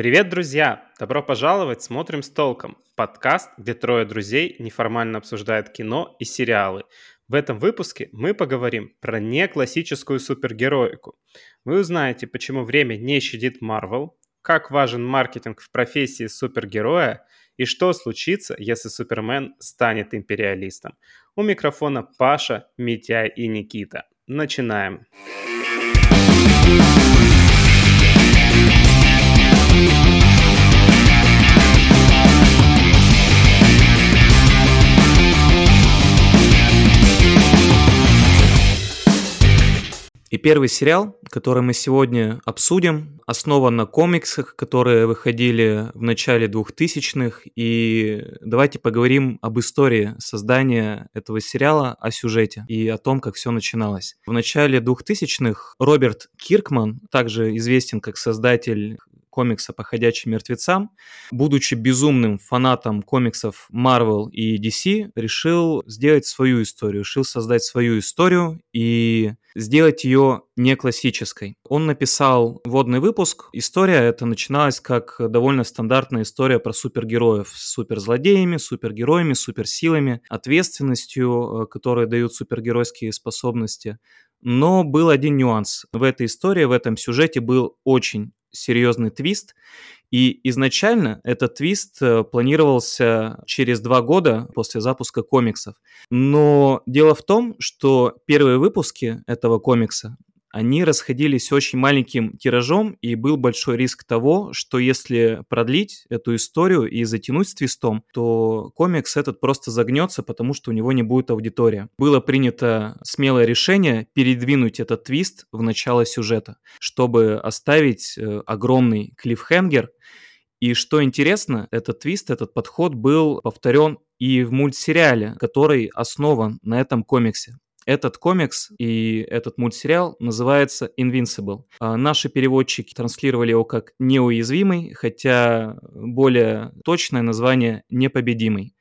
Привет, друзья! Добро пожаловать «Смотрим с толком» – подкаст, где трое друзей неформально обсуждают кино и сериалы. В этом выпуске мы поговорим про неклассическую супергероику. Вы узнаете, почему время не щадит Марвел, как важен маркетинг в профессии супергероя и что случится, если Супермен станет империалистом. У микрофона Паша, Митя и Никита. Начинаем. Начинаем. И первый сериал, который мы сегодня обсудим, основан на комиксах, которые выходили в начале 2000-х. И давайте поговорим об истории создания этого сериала, о сюжете и о том, как все начиналось. В начале 2000-х Роберт Киркман, также известен как создатель комикса по ходячим мертвецам, будучи безумным фанатом комиксов Marvel и DC, решил сделать свою историю, решил создать свою историю и сделать ее не классической. Он написал вводный выпуск. История эта начиналась как довольно стандартная история про супергероев с суперзлодеями, супергероями, суперсилами, ответственностью, э, которые дают супергеройские способности. Но был один нюанс. В этой истории, в этом сюжете был очень серьезный твист. И изначально этот твист э, планировался через два года после запуска комиксов. Но дело в том, что первые выпуски этого комикса они расходились очень маленьким тиражом, и был большой риск того, что если продлить эту историю и затянуть с твистом, то комикс этот просто загнется, потому что у него не будет аудитория. Было принято смелое решение передвинуть этот твист в начало сюжета, чтобы оставить э, огромный клиффхенгер, и что интересно, этот твист, этот подход был повторен и в мультсериале, который основан на этом комиксе. Этот комикс и этот мультсериал называется Invincible. А наши переводчики транслировали его как «неуязвимый», хотя более точное название «непобедимый».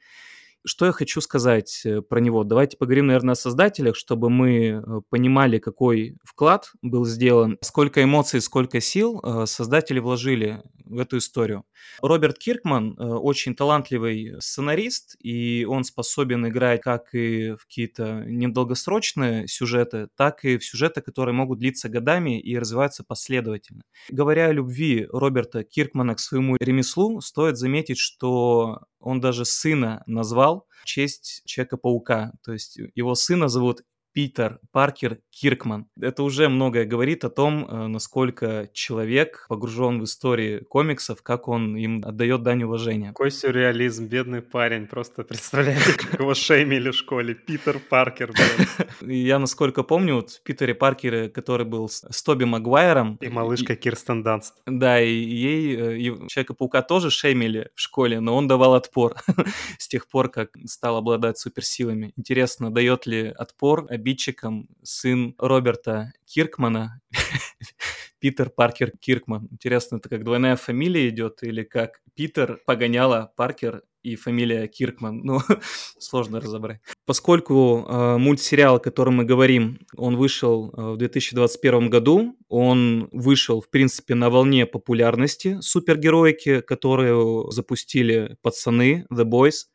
Что я хочу сказать э, про него? Давайте поговорим, наверное, о создателях, чтобы мы э, понимали, какой вклад был сделан, сколько эмоций, сколько сил э, создатели вложили в эту историю. Роберт Киркман очень талантливый сценарист, и он способен играть как и в какие-то недолгосрочные сюжеты, так и в сюжеты, которые могут длиться годами и развиваться последовательно. Говоря о любви Роберта Киркмана к своему ремеслу, стоит заметить, что он даже сына назвал в честь Человека-паука. То есть его сына зовут Питер Паркер Киркман. Это уже многое говорит о том, э, насколько человек погружен в истории комиксов, как он им отдает дань уважения. Какой сюрреализм, бедный парень. Просто представляете, как его шеймили в школе. Питер Паркер, Я, насколько помню, вот в Питере Паркере, который был с Тоби Магуайром. И малышка Кирстен Данст. Да, и ей э, Человека-паука тоже шеймили в школе, но он давал отпор с тех пор, как стал обладать суперсилами. Интересно, дает ли отпор обидчиком сын Роберта Киркмана, Питер Паркер Киркман. Интересно, это как двойная фамилия идет или как Питер погоняла Паркер и фамилия Киркман. Ну, сложно разобрать. Поскольку э, мультсериал, о котором мы говорим, он вышел э, в 2021 году, он вышел, в принципе, на волне популярности супергероики, которую запустили пацаны, The Boys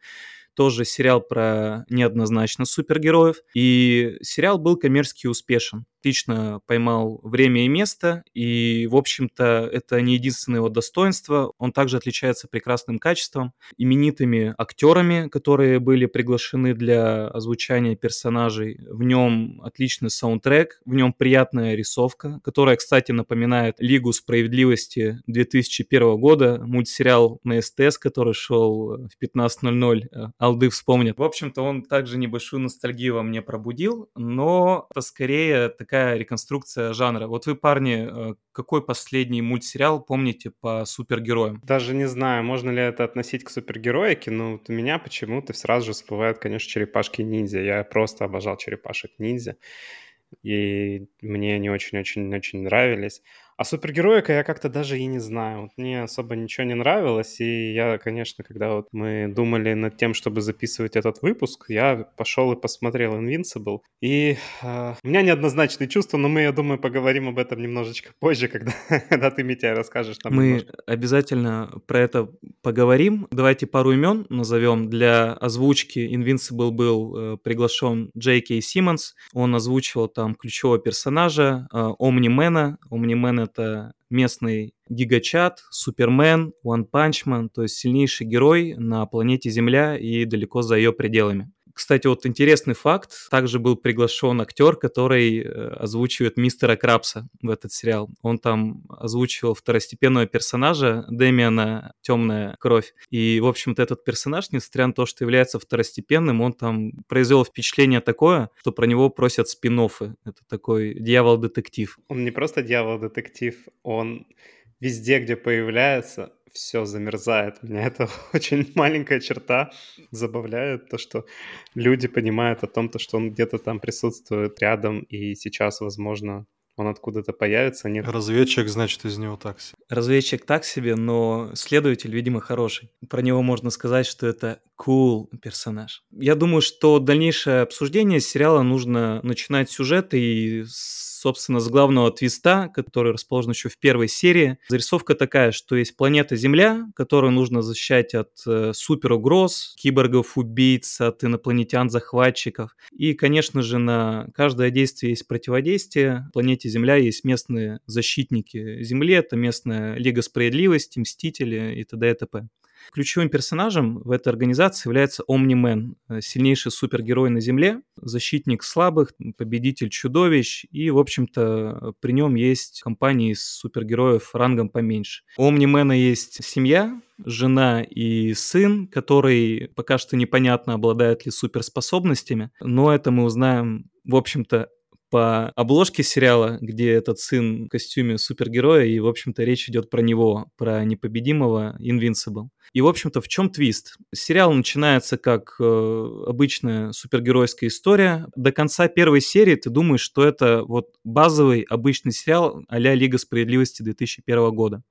тоже сериал про неоднозначно супергероев. И сериал был коммерчески успешен отлично поймал время и место, и, в общем-то, это не единственное его достоинство. Он также отличается прекрасным качеством, именитыми актерами, которые были приглашены для озвучания персонажей. В нем отличный саундтрек, в нем приятная рисовка, которая, кстати, напоминает Лигу справедливости 2001 года, мультсериал на СТС, который шел в 15.00, э, Алды вспомнит. В общем-то, он также небольшую ностальгию во мне пробудил, но это скорее такая такая реконструкция жанра. Вот вы, парни, э, какой последний мультсериал помните по супергероям? Даже не знаю, можно ли это относить к супергероике, но вот у меня почему-то сразу же всплывают, конечно, черепашки-ниндзя. Я просто обожал черепашек-ниндзя, и мне они очень-очень-очень нравились. А супергероика я как-то даже и не знаю. Вот мне особо ничего не нравилось, и я, конечно, когда вот мы думали над тем, чтобы записывать этот выпуск, я пошел и посмотрел Invincible. И э, у меня неоднозначные чувства, но мы, я думаю, поговорим об этом немножечко позже, когда, когда ты, Митя, расскажешь нам Мы немножко. обязательно про это поговорим. Давайте пару имен назовем. Для озвучки Invincible был э, приглашен Джей Кей Симмонс. Он озвучивал там ключевого персонажа э, Омнимена. Омнимен — это местный гигачат, Супермен, One Punch Man, то есть сильнейший герой на планете Земля и далеко за ее пределами. Кстати, вот интересный факт. Также был приглашен актер, который э, озвучивает мистера Крабса в этот сериал. Он там озвучивал второстепенного персонажа Дэмиана «Темная кровь». И, в общем-то, этот персонаж, несмотря на то, что является второстепенным, он там произвел впечатление такое, что про него просят спин -оффы. Это такой дьявол-детектив. Он не просто дьявол-детектив, он везде, где появляется, все замерзает. Меня это очень маленькая черта забавляет, то, что люди понимают о том, то, что он где-то там присутствует рядом, и сейчас, возможно, он откуда-то появится. Нет. Разведчик, значит, из него так себе. Разведчик так себе, но следователь, видимо, хороший. Про него можно сказать, что это cool персонаж. Я думаю, что дальнейшее обсуждение сериала нужно начинать сюжет и собственно, с главного твиста, который расположен еще в первой серии. Зарисовка такая, что есть планета Земля, которую нужно защищать от э, суперугроз, киборгов-убийц, от инопланетян-захватчиков. И, конечно же, на каждое действие есть противодействие. В планете Земля есть местные защитники Земли, это местная Лига Справедливости, Мстители и т.д. и т.п. Ключевым персонажем в этой организации является Омнимен, э, сильнейший супергерой на Земле, защитник слабых, победитель чудовищ, и, в общем-то, при нем есть компания из супергероев рангом поменьше. У Омнимена есть семья, жена и сын, который пока что непонятно обладает ли суперспособностями, но это мы узнаем, в общем-то, по обложке сериала, где этот сын в костюме супергероя, и, в общем-то, речь идет про него, про непобедимого Invincible. И, в общем-то, в чем твист? Сериал начинается как э, обычная супергеройская история. До конца первой серии ты думаешь, что это вот базовый обычный сериал а Лига Справедливости 2001 года.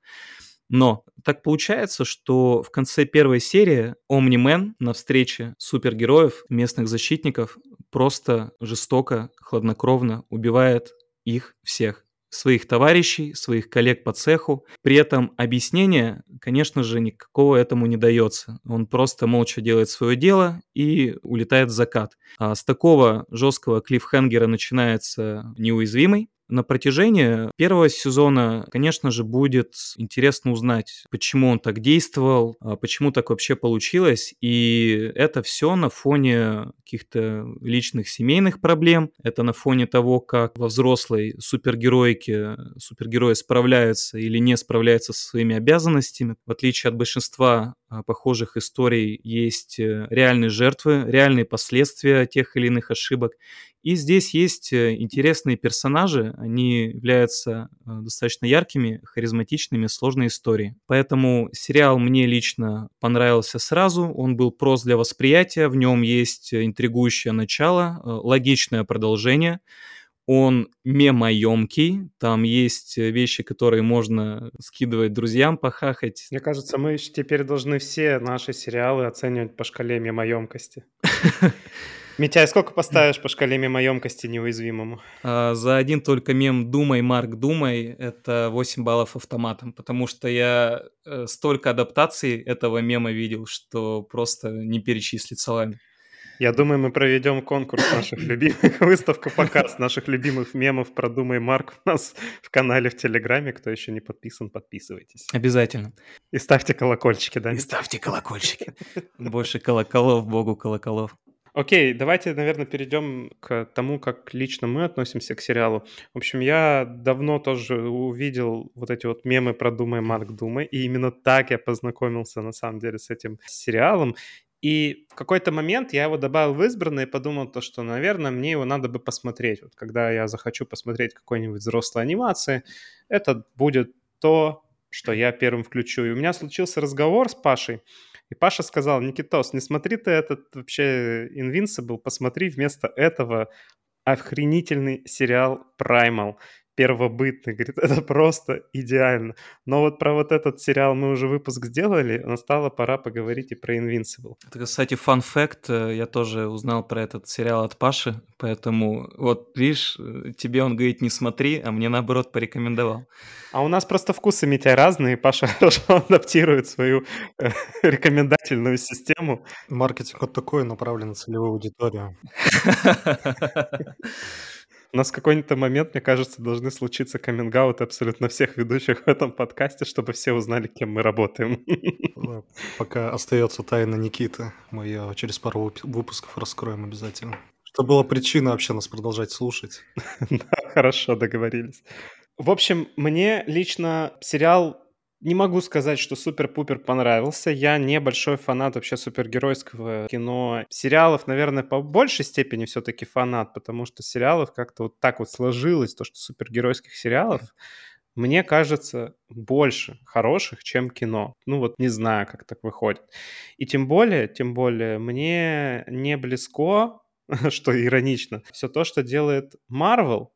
Но так получается, что в конце первой серии Омнимен на встрече супергероев, местных защитников, просто жестоко, хладнокровно убивает их всех своих товарищей, своих коллег по цеху. При этом объяснение, конечно же, никакого этому не дается. Он просто молча делает свое дело и улетает в закат. А с такого жесткого клиффхенгера начинается неуязвимый, на протяжении первого сезона, конечно же, будет интересно узнать, почему он так действовал, а почему так вообще получилось. И это все на фоне каких-то личных семейных проблем. Это на фоне того, как во взрослой супергероике супергерои справляются или не справляются со своими обязанностями. В отличие от большинства похожих историй есть э, реальные жертвы, реальные последствия тех или иных ошибок. И здесь есть э, интересные персонажи, они являются э, достаточно яркими, харизматичными, сложной историей. Поэтому сериал мне лично понравился сразу, он был прост для восприятия, в нем есть интригующее начало, э, логичное продолжение, он мемоемкий, там есть вещи, которые можно скидывать друзьям, похахать. Мне кажется, мы теперь должны все наши сериалы оценивать по шкале мемоемкости. Митяй, сколько поставишь по шкале мемоемкости неуязвимому? А, за один только мем «Думай, Марк, думай» — это 8 баллов автоматом, потому что я э, столько адаптаций этого мема видел, что просто не перечислить словами. Я думаю, мы проведем конкурс наших любимых, выставку показ наших любимых мемов про «Думай, Марк» у нас в канале в Телеграме. Кто еще не подписан, подписывайтесь. Обязательно. И ставьте колокольчики, да? И ставьте колокольчики. Больше колоколов, богу колоколов. Окей, давайте, наверное, перейдем к тому, как лично мы относимся к сериалу. В общем, я давно тоже увидел вот эти вот мемы про «Думай, Марк, думай», и именно так я познакомился, на самом деле, с этим сериалом. И в какой-то момент я его добавил в избранное и подумал то, что, наверное, мне его надо бы посмотреть. Вот когда я захочу посмотреть какой-нибудь взрослой анимации, это будет то, что я первым включу. И у меня случился разговор с Пашей, и Паша сказал, Никитос, не смотри ты этот вообще Invincible, посмотри вместо этого охренительный сериал Primal. Первобытный, говорит, это просто идеально. Но вот про вот этот сериал мы уже выпуск сделали, настала пора поговорить и про Invincible. Это, кстати, фан факт, э, я тоже узнал про этот сериал от Паши, поэтому вот видишь, э, тебе он говорит не смотри, а мне наоборот порекомендовал. А у нас просто вкусы, Митя, разные, Паша хорошо адаптирует свою э, рекомендательную систему. Маркетинг вот такой, направлен на целевую аудиторию. У нас в какой-то момент, мне кажется, должны случиться каминг абсолютно всех ведущих в этом подкасте, чтобы все узнали, кем мы работаем. Пока остается тайна Никиты, мы ее через пару выпусков раскроем обязательно. Что была причина вообще нас продолжать слушать. Да, хорошо, договорились. В общем, мне лично сериал не могу сказать, что супер-пупер понравился. Я не большой фанат вообще супергеройского кино. Сериалов, наверное, по большей степени все-таки фанат, потому что сериалов как-то вот так вот сложилось, то, что супергеройских сериалов, мне кажется, больше хороших, чем кино. Ну вот не знаю, как так выходит. И тем более, тем более, мне не близко, что иронично, все то, что делает Marvel,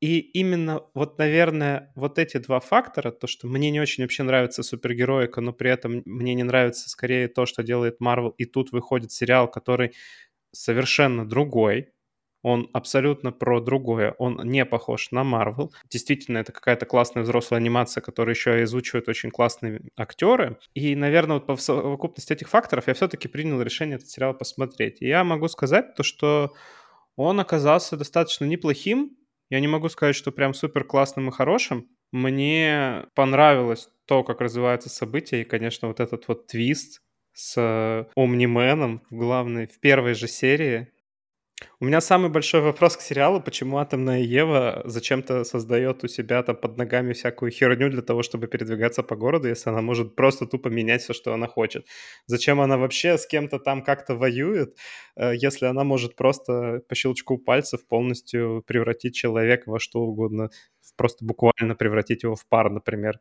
и именно вот, наверное, вот эти два фактора, то, что мне не очень вообще нравится супергероика, но при этом мне не нравится скорее то, что делает Марвел, и тут выходит сериал, который совершенно другой, он абсолютно про другое, он не похож на Марвел. Действительно, это какая-то классная взрослая анимация, которую еще озвучивают очень классные актеры. И, наверное, вот по совокупности этих факторов я все-таки принял решение этот сериал посмотреть. И я могу сказать то, что он оказался достаточно неплохим, я не могу сказать, что прям супер классным и хорошим. Мне понравилось то, как развиваются события, и, конечно, вот этот вот твист с Омнименом в главной, в первой же серии, у меня самый большой вопрос к сериалу, почему Атомная Ева зачем-то создает у себя там под ногами всякую херню для того, чтобы передвигаться по городу, если она может просто тупо менять все, что она хочет. Зачем она вообще с кем-то там как-то воюет, э, если она может просто по щелчку пальцев полностью превратить человека во что угодно, просто буквально превратить его в пар, например.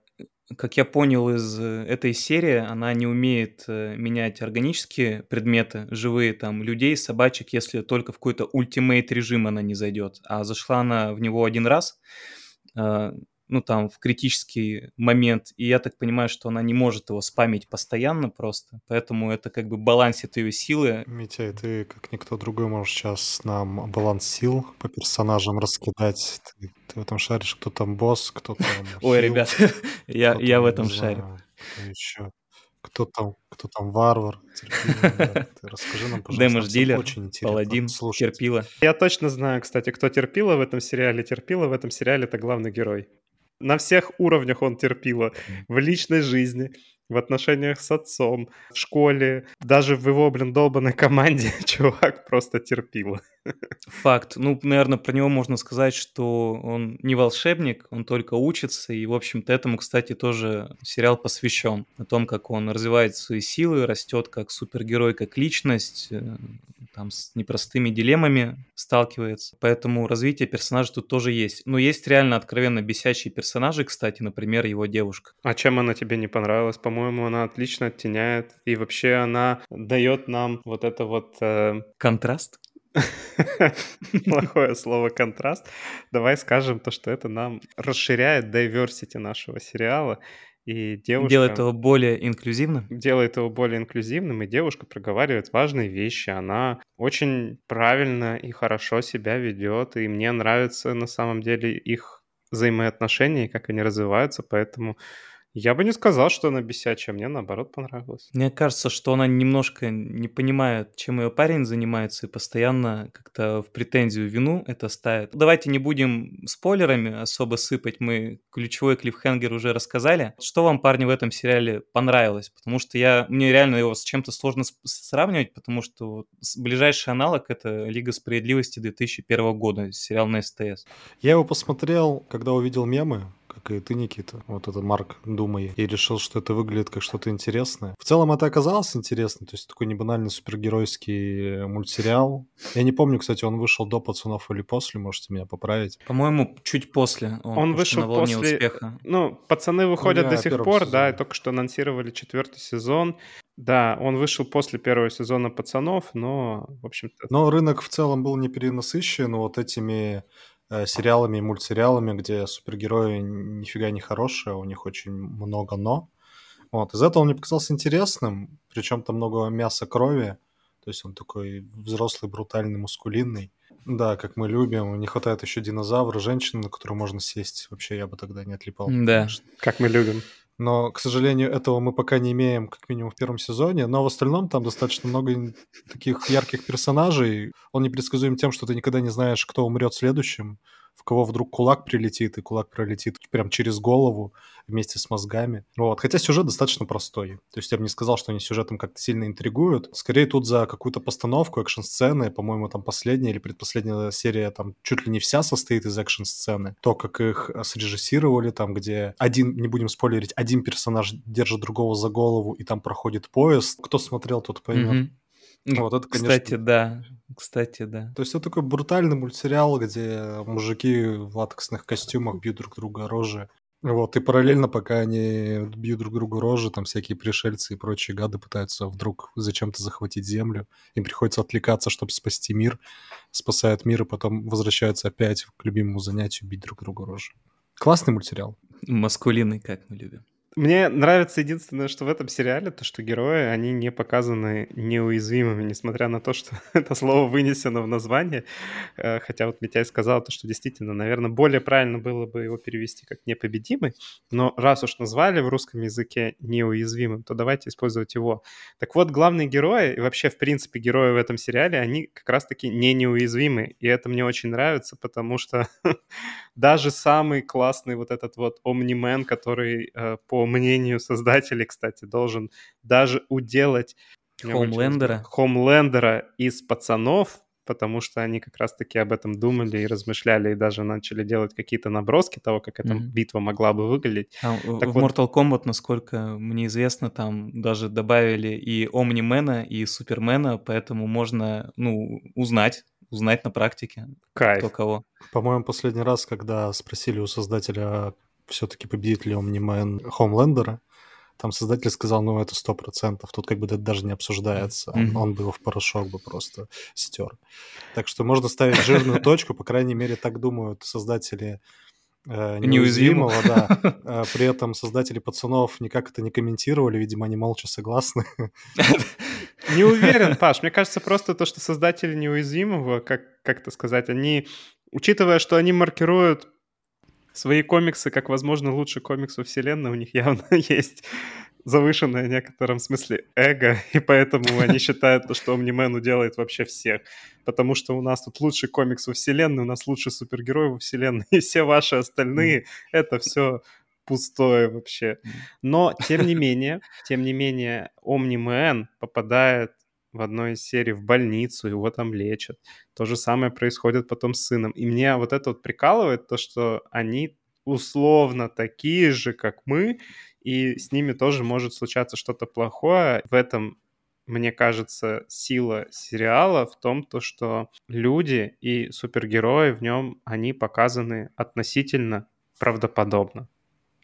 Как я понял из э, этой серии, она не умеет э, менять органические предметы, живые там, людей, собачек, если только в какой-то ультимейт режим она не зайдет. А зашла она в него один раз, э, ну, там, в критический момент, и я так понимаю, что она не может его спамить постоянно просто, поэтому это как бы балансит ее силы. Митя, ты, как никто другой, можешь сейчас нам баланс сил по персонажам раскидать. Ты, ты в этом шаришь, кто там босс, кто там Ой, ребят, я, я в этом шарю. Кто там, кто там варвар, терпила, расскажи нам, пожалуйста. Дэмэдж-дилер, паладин, терпила. Я точно знаю, кстати, кто терпила в этом сериале. Терпила в этом сериале это главный герой. На всех уровнях он терпила. В личной жизни, в отношениях с отцом, в школе, даже в его, блин, долбанной команде чувак просто терпила. Факт. Ну, наверное, про него можно сказать, что он не волшебник, он только учится, и, в общем-то, этому, кстати, тоже сериал посвящен. О том, как он развивает свои силы, растет как супергерой, как личность, э, там с непростыми дилеммами сталкивается. Поэтому развитие персонажа тут тоже есть. Но есть реально откровенно бесячие персонажи, кстати, например, его девушка. А чем она тебе не понравилась? По-моему, она отлично оттеняет. И вообще она дает нам вот это вот... Э... Контраст? Плохое слово контраст. Давай скажем то, что это нам расширяет diversity нашего сериала. И девушка... Делает его более инклюзивным? Делает его более инклюзивным, и девушка проговаривает важные вещи. Она очень правильно и хорошо себя ведет, и мне нравится на самом деле их взаимоотношения, как они развиваются, поэтому я бы не сказал, что она бесячая, мне наоборот понравилось. Мне кажется, что она немножко не понимает, чем ее парень занимается, и постоянно как-то в претензию вину это ставит. Давайте не будем спойлерами особо сыпать, мы ключевой клиффхенгер уже рассказали. Что вам, парни, в этом сериале понравилось? Потому что я, мне реально его с чем-то сложно сравнивать, потому что ближайший аналог — это «Лига справедливости» 2001 года, сериал на СТС. Я его посмотрел, когда увидел мемы, как и ты, Никита, вот это Марк Думай, и решил, что это выглядит как что-то интересное. В целом это оказалось интересно, то есть такой небанальный супергеройский мультсериал. Я не помню, кстати, он вышел до «Пацанов» или после, можете меня поправить. По-моему, чуть после. Он, он вышел на волне после... успеха. Ну, «Пацаны» выходят ну, до сих пор, сезоне. да, и только что анонсировали четвертый сезон. Да, он вышел после первого сезона «Пацанов», но, в общем-то... Но рынок в целом был не перенасыщен вот этими сериалами и мультсериалами, где супергерои нифига не хорошие, у них очень много «но». Вот, из этого он мне показался интересным, причем там много мяса, крови, то есть он такой взрослый, брутальный, мускулинный. Да, как мы любим. Не хватает еще динозавра, женщины, на которую можно сесть. Вообще я бы тогда не отлипал. Да, конечно. Как мы любим. Но, к сожалению, этого мы пока не имеем, как минимум, в первом сезоне. Но в остальном там достаточно много таких ярких персонажей. Он непредсказуем тем, что ты никогда не знаешь, кто умрет следующим в кого вдруг кулак прилетит, и кулак пролетит прям через голову вместе с мозгами. Вот. Хотя сюжет достаточно простой. То есть я бы не сказал, что они сюжетом как-то сильно интригуют. Скорее тут за какую-то постановку экшн-сцены, по-моему, там последняя или предпоследняя серия там чуть ли не вся состоит из экшн-сцены. То, как их э, срежиссировали, там, где один, не будем спойлерить, один персонаж держит другого за голову, и там проходит поезд. Кто смотрел, тот поймет. Мгм. Вот это, конечно, Кстати, да. Кстати, да. То есть это такой брутальный мультсериал, где мужики в латексных костюмах бьют друг друга рожи. Вот, и параллельно, пока они бьют друг другу рожи, там всякие пришельцы и прочие гады пытаются вдруг зачем-то захватить землю. Им приходится отвлекаться, чтобы спасти мир. Спасают мир, и потом возвращаются опять к любимому занятию бить друг другу рожи. Классный мультсериал. Маскулинный, как мы любим. Мне нравится единственное, что в этом сериале, то, что герои, они не показаны неуязвимыми, несмотря на то, что это слово вынесено в название. Э, Хотя вот Митяй сказал, то, что действительно, наверное, более правильно было бы его перевести как непобедимый, но раз уж назвали в русском языке неуязвимым, то давайте использовать его. Так вот, главные герои, и вообще, в принципе, герои в этом сериале, они как раз-таки не неуязвимы, и это мне очень нравится, потому что даже самый классный вот этот вот Omni-Man, который, э, по мнению создателей, кстати, должен даже уделать я вылетел из пацанов, потому что они как раз-таки об этом думали и размышляли, и даже начали делать какие-то наброски того, как эта Мгм. битва могла бы выглядеть. А, в Так в вот- Mortal Kombat, насколько мне известно, там даже добавили и Омнимена, и Супермена, поэтому можно, ну, узнать, узнать на практике, Кайф. кто кого. По-моему, последний раз, когда спросили у создателя, все-таки победит ли Omni-Man Хомлендера, там создатель сказал, ну, это сто процентов. Тут как бы это даже не обсуждается. Он, Мгм. он бы его в порошок бы просто стер. Так что можно ставить жирную точку, по крайней мере, так думают создатели э, Неуязвимого. неуязвимого, да. Э, При этом создатели пацанов никак это не комментировали, видимо, они молча согласны. Не уверен, Паш. Мне кажется, просто то, что создатели неуязвимого, как, как это сказать, они, учитывая, что они маркируют свои комиксы как, возможно, лучший комикс во вселенной, у них явно есть завышенное в некотором смысле эго, и поэтому они считают, то, что Omni-Man делает вообще всех. Потому что у нас тут лучший комикс во вселенной, у нас лучший супергерой во вселенной, и все ваши остальные — это все пустое вообще. Но, тем не менее, тем не менее, Omni-Man попадает в одной из серий в больницу, его там лечат. То же самое происходит потом с сыном. И мне вот это вот прикалывает, то, что они условно такие же, как мы, и с ними тоже может случаться что-то плохое. В этом, мне кажется, сила сериала в том, то, что люди и супергерои в нем, они показаны относительно правдоподобно.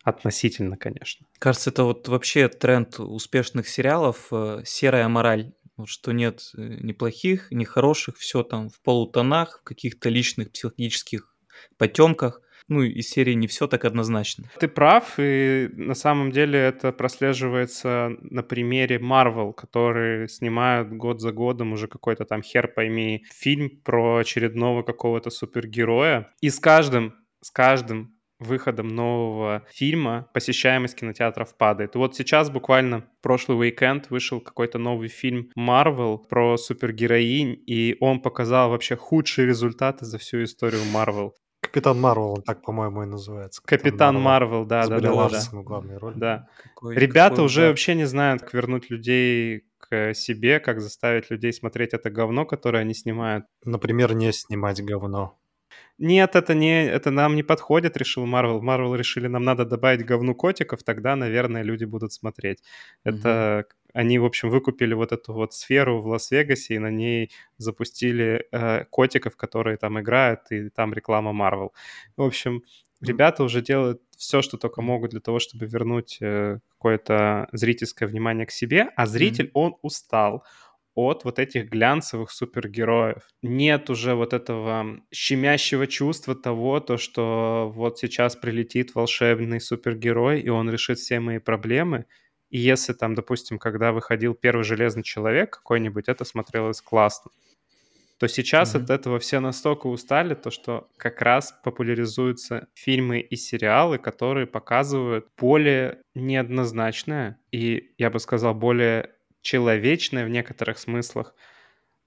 Относительно, конечно. Кажется, это вот вообще тренд успешных сериалов, э, серая мораль. Вот что нет э, ни плохих, ни хороших, все там в полутонах, в каких-то личных психологических потемках. Ну, из серии не все так однозначно. Ты прав, и на самом деле это прослеживается на примере Marvel, которые снимают год за годом уже какой-то там хер пойми фильм про очередного какого-то супергероя. И с каждым, с каждым выходом нового фильма посещаемость кинотеатров падает. И вот сейчас буквально в прошлый уикенд вышел какой-то новый фильм Marvel про супергероинь, и он показал вообще худшие результаты за всю историю Marvel. Капитан Марвел, он так, по-моему, и называется. Капитан Марвел, да, да, да, да, да. Главной роли. Да. Какой- Ребята какой уже удар. вообще не знают, как вернуть людей к себе, как заставить людей смотреть это говно, которое они снимают. Например, не снимать говно. Нет, это не, это нам не подходит, решил Марвел. Марвел решили, нам надо добавить говну котиков, тогда, наверное, люди будут смотреть. Это они, в общем, выкупили вот эту вот сферу в Лас-Вегасе и на ней запустили э, котиков, которые там играют, и там реклама Марвел. В общем, ребята уже делают все, что только могут для того, чтобы вернуть э, какое-то зрительское внимание к себе, а зритель, он устал. От вот этих глянцевых супергероев. Нет уже вот этого щемящего чувства того, то, что вот сейчас прилетит волшебный супергерой, и он решит все мои проблемы. И если там, допустим, когда выходил первый Железный Человек какой-нибудь, это смотрелось классно то сейчас mm-hmm. от этого все настолько устали, то что как раз популяризуются фильмы и сериалы, которые показывают более неоднозначное и, я бы сказал, более человечное в некоторых смыслах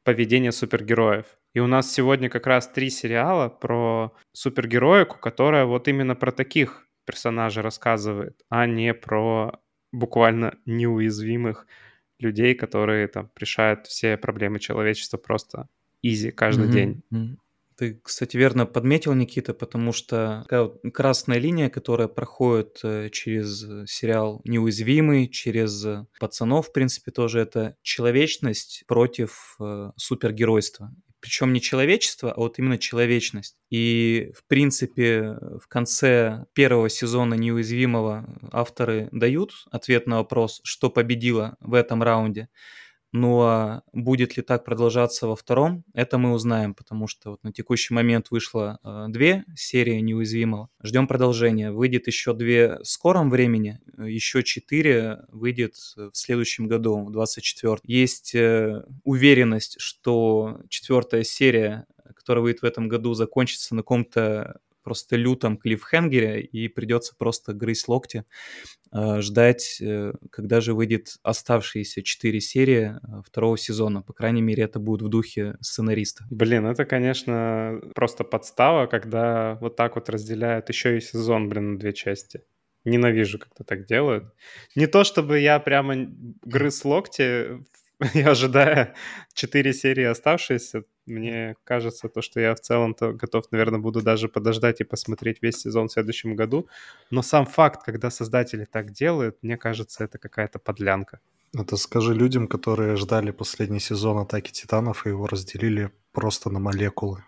поведение супергероев. И у нас сегодня как раз три сериала про супергероику, которая вот именно про таких персонажей рассказывает, а не про буквально неуязвимых людей, которые там решают все проблемы человечества просто изи каждый mm-hmm. день. Ты, кстати, верно подметил, Никита, потому что такая вот красная линия, которая проходит э, через сериал «Неуязвимый», через э, «Пацанов», в принципе, тоже это человечность против э, супергеройства. Причем не человечество, а вот именно человечность. И, в принципе, в конце первого сезона «Неуязвимого» авторы дают ответ на вопрос, что победило в этом раунде. Ну а будет ли так продолжаться во втором, это мы узнаем, потому что вот на текущий момент вышло э, две серии неуязвимого. Ждем продолжения. Выйдет еще две в скором времени, еще четыре выйдет в следующем году, в 24 Есть э, уверенность, что четвертая серия, которая выйдет в этом году, закончится на каком-то просто лютом клиффхенгере, и придется просто грызть локти, э, ждать, э, когда же выйдет оставшиеся четыре серии э, второго сезона. По крайней мере, это будет в духе сценариста. Блин, это, конечно, просто подстава, когда вот так вот разделяют еще и сезон, блин, на две части. Ненавижу, когда так делают. Не то, чтобы я прямо грыз локти и ожидая четыре серии оставшиеся, мне кажется, то, что я в целом-то готов, наверное, буду даже подождать и посмотреть весь сезон в следующем году. Но сам факт, когда создатели так делают, мне кажется, это какая-то подлянка. Это скажи людям, которые ждали последний сезон «Атаки Титанов» и его разделили просто на молекулы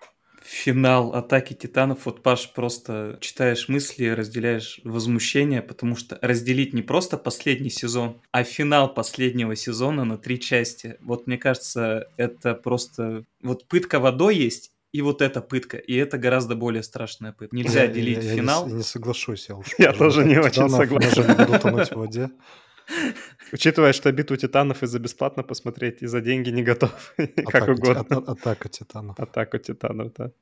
финал Атаки Титанов, вот, Паш, просто читаешь мысли, разделяешь возмущение, потому что разделить не просто последний сезон, а финал последнего сезона на три части. Вот мне кажется, это просто... Вот пытка водой есть, и вот эта пытка, и это гораздо более страшная пытка. Нельзя я, делить я, финал. Я не, не соглашусь, я уж. Я тоже не очень согласен. не буду тонуть в воде. Учитывая, что битву титанов и за бесплатно посмотреть, и за деньги не готов. как угодно. Атака титанов. Атака титанов, да.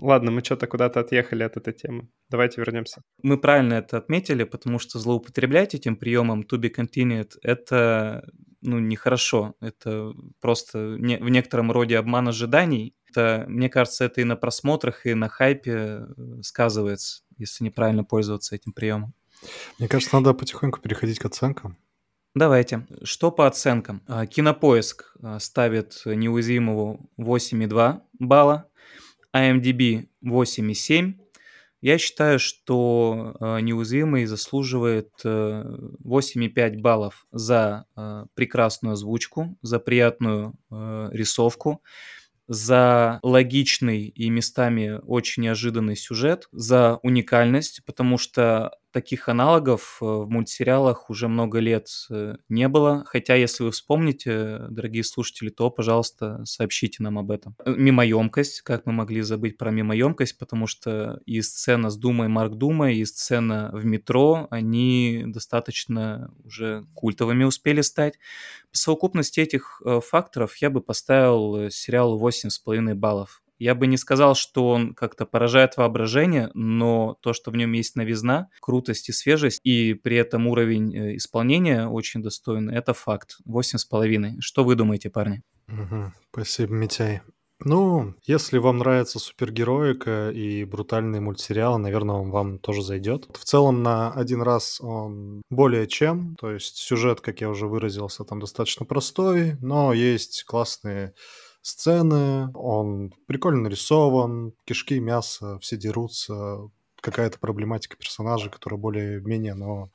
Ладно, мы что-то куда-то отъехали от этой темы. Давайте вернемся. Мы правильно это отметили, потому что злоупотреблять этим приемом to be continued — это ну, нехорошо. Это просто не, в некотором роде обман ожиданий. Это, мне кажется, это и на просмотрах, и на хайпе э, сказывается, если неправильно пользоваться этим приемом. Мне кажется, надо потихоньку переходить к оценкам. Давайте. Что по оценкам? А, Кинопоиск а, ставит неуязвимого 8,2 балла, IMDb 8,7. Я считаю, что э, неуязвимый заслуживает э, 8,5 баллов за прекрасную озвучку, за приятную рисовку, за логичный и местами очень неожиданный сюжет, за уникальность, потому что таких аналогов э, в мультсериалах уже много лет э, не было. Хотя, если вы вспомните, дорогие слушатели, то, пожалуйста, сообщите нам об этом. Э, мимоемкость, как мы могли забыть про мимоемкость, потому что и сцена с Думой Марк Дума, и сцена в метро, они достаточно уже культовыми успели стать. По совокупности этих факторов я бы поставил сериалу 8,5 баллов. Я бы не сказал, что он как-то поражает воображение, но то, что в нем есть новизна, крутость и свежесть, и при этом уровень э, исполнения очень достойный, это факт. Восемь с половиной. Что вы думаете, парни? Угу. Спасибо, Митяй. Ну, если вам нравится супергероика и брутальный мультсериал, наверное, он вам тоже зайдет. В целом, на один раз он более чем. То есть сюжет, как я уже выразился, там достаточно простой, но есть классные сцены, он прикольно нарисован, кишки, мясо, все дерутся, какая-то проблематика персонажа, которая более-менее, но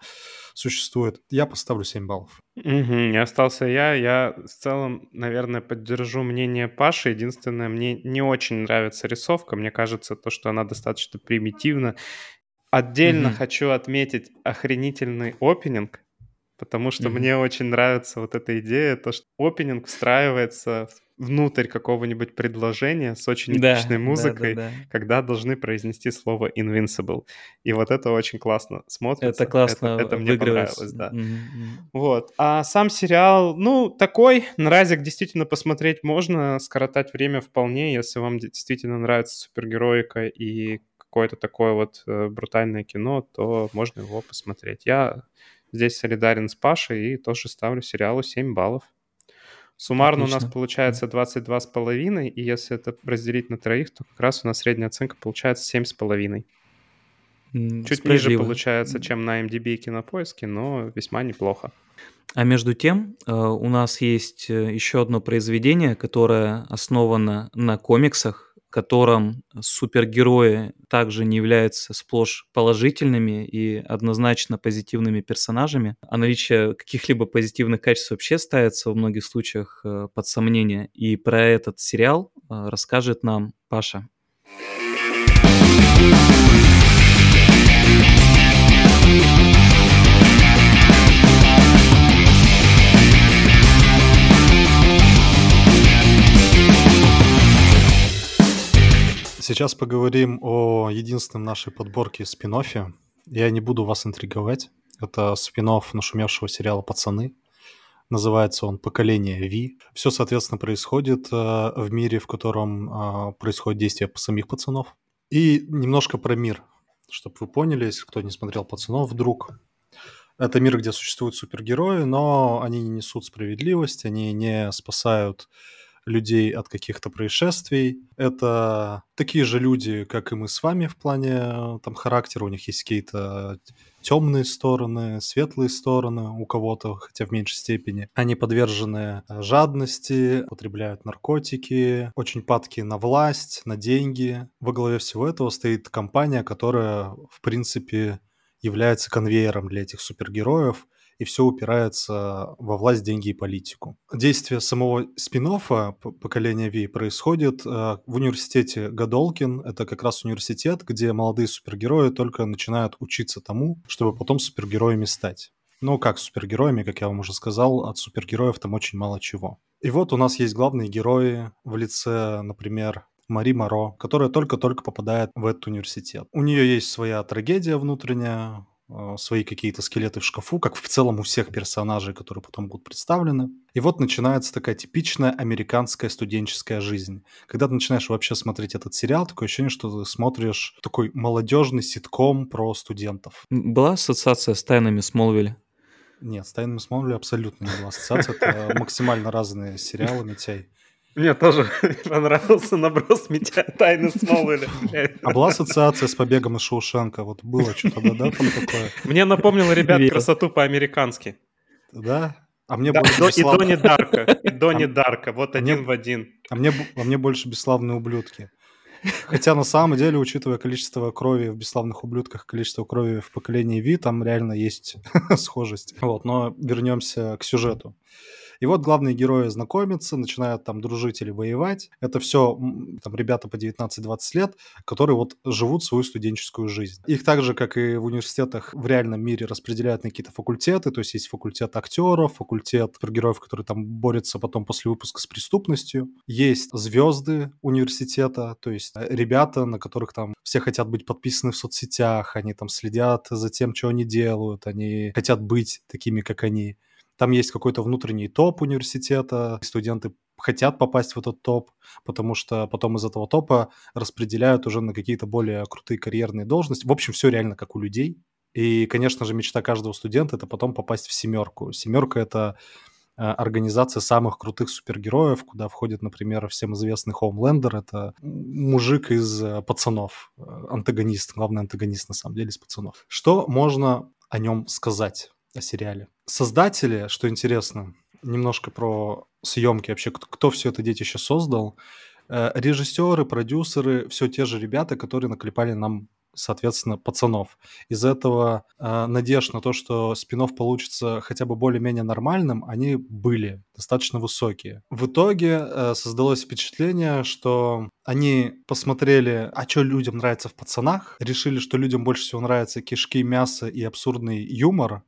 существует. Я поставлю 7 баллов. Угу, не остался я. Я в целом, наверное, поддержу мнение Паши. Единственное, мне не очень нравится рисовка. Мне кажется, то, что она достаточно примитивна. Отдельно угу. хочу отметить охренительный опенинг. Потому что Мгм. мне очень нравится вот эта идея, то, что опенинг встраивается внутрь какого-нибудь предложения с очень Да, эпичной да, музыкой, да, да. когда должны произнести слово invincible. И вот это очень классно смотрится. Это классно Это, мне обыгрывается. понравилось, да. Мгм. Вот. А сам сериал, ну, такой. Нразик действительно посмотреть можно, скоротать время вполне, если вам действительно нравится супергероика и какое-то такое вот э, брутальное кино, то можно его посмотреть. Я здесь солидарен с Пашей и тоже ставлю сериалу 7 баллов. Суммарно у нас Отлично. получается 22,5, и если это разделить на троих, то как раз у нас средняя оценка получается 7,5. Чуть ниже получается, чем на MDB и Кинопоиске, но весьма неплохо. А между тем, э, у нас есть э, еще одно произведение, которое основано на комиксах, в котором супергерои также не являются сплошь положительными и однозначно позитивными персонажами, а наличие каких-либо позитивных качеств вообще ставится во многих случаях э, под сомнение. И про этот сериал расскажет нам Паша. Сейчас поговорим о единственном нашей подборке спин -оффе. Я не буду вас интриговать. Это спин нашумевшего сериала «Пацаны». Называется он «Поколение Ви». Все, соответственно, происходит э, в мире, в котором э, происходит действие самих пацанов. И немножко про мир, чтобы вы поняли, если кто не смотрел «Пацанов» вдруг. Это мир, где существуют супергерои, но они не несут справедливость, они не спасают людей от каких-то происшествий. Это такие же люди, как и мы с вами в плане э, там характера. У них есть какие-то темные стороны, светлые стороны у кого-то, хотя в меньшей степени. Они подвержены э, жадности, потребляют наркотики, очень падки на власть, на деньги. Во главе всего этого стоит компания, которая, в принципе, является конвейером для этих супергероев – и все упирается во власть, деньги и политику. Действие самого спин поколения Ви происходит э, в университете Гадолкин. Это как раз университет, где молодые супергерои только начинают учиться тому, чтобы потом супергероями стать. Ну, как супергероями, как я вам уже сказал, от супергероев там очень мало чего. И вот у нас есть главные герои в лице, например, Мари Моро, которая только-только попадает в этот университет. У нее есть своя трагедия внутренняя, свои какие-то скелеты в шкафу, как в целом у всех персонажей, которые потом будут представлены. И вот начинается такая типичная американская студенческая жизнь. Когда ты начинаешь вообще смотреть этот сериал, такое ощущение, что ты смотришь такой молодежный ситком про студентов. Была ассоциация с тайнами Смолвиля? Нет, с «Тайными Смолвиля» абсолютно не была ассоциация. Это максимально разные сериалы, Митяй. Мне тоже понравился наброс Митя Тайны Смолвиля. А была ассоциация с побегом из Шоушенка? Вот было что-то, да, там такое? Мне напомнило, ребят, красоту по-американски. Да? А мне Да, больше и Дони Дарка. И Дони Дарка. Вот А мне- один в один. А мне, а мне больше бесславные ублюдки. Хотя на самом деле, учитывая количество крови в бесславных ублюдках, количество крови в поколении Ви, там реально есть схожесть. Вот, но вернемся к сюжету. И вот главные герои знакомятся, начинают там дружить или воевать. Это все там ребята по 19-20 лет, которые вот живут свою студенческую жизнь. Их так же, как и в университетах в реальном мире распределяют на какие-то факультеты, то есть есть факультет актеров, факультет супергероев, которые там борются потом после выпуска с преступностью. Есть звезды университета, то есть э, ребята, на которых там все хотят быть подписаны в соцсетях, они там следят за тем, что они делают, они хотят быть такими, как они. Там есть какой-то внутренний топ университета, студенты хотят попасть в этот топ, потому что потом из этого топа распределяют уже на какие-то более крутые карьерные должности. В общем, все реально как у людей. И, конечно же, мечта каждого студента это потом попасть в семерку. Семерка это э, организация самых крутых супергероев, куда входит, например, всем известный Хоумлендер. Это мужик из э, пацанов, э, антагонист, главный антагонист на самом деле из пацанов. Что можно о нем сказать, о сериале? Создатели, что интересно, немножко про съемки вообще, кто, кто все это детище создал. Э, режиссеры, продюсеры, все те же ребята, которые наклепали нам соответственно, пацанов. Из этого э, надежд на то, что спин получится хотя бы более-менее нормальным, они были достаточно высокие. В итоге э, создалось впечатление, что они посмотрели, а что людям нравится в пацанах, решили, что людям больше всего нравятся кишки, мясо и абсурдный юмор,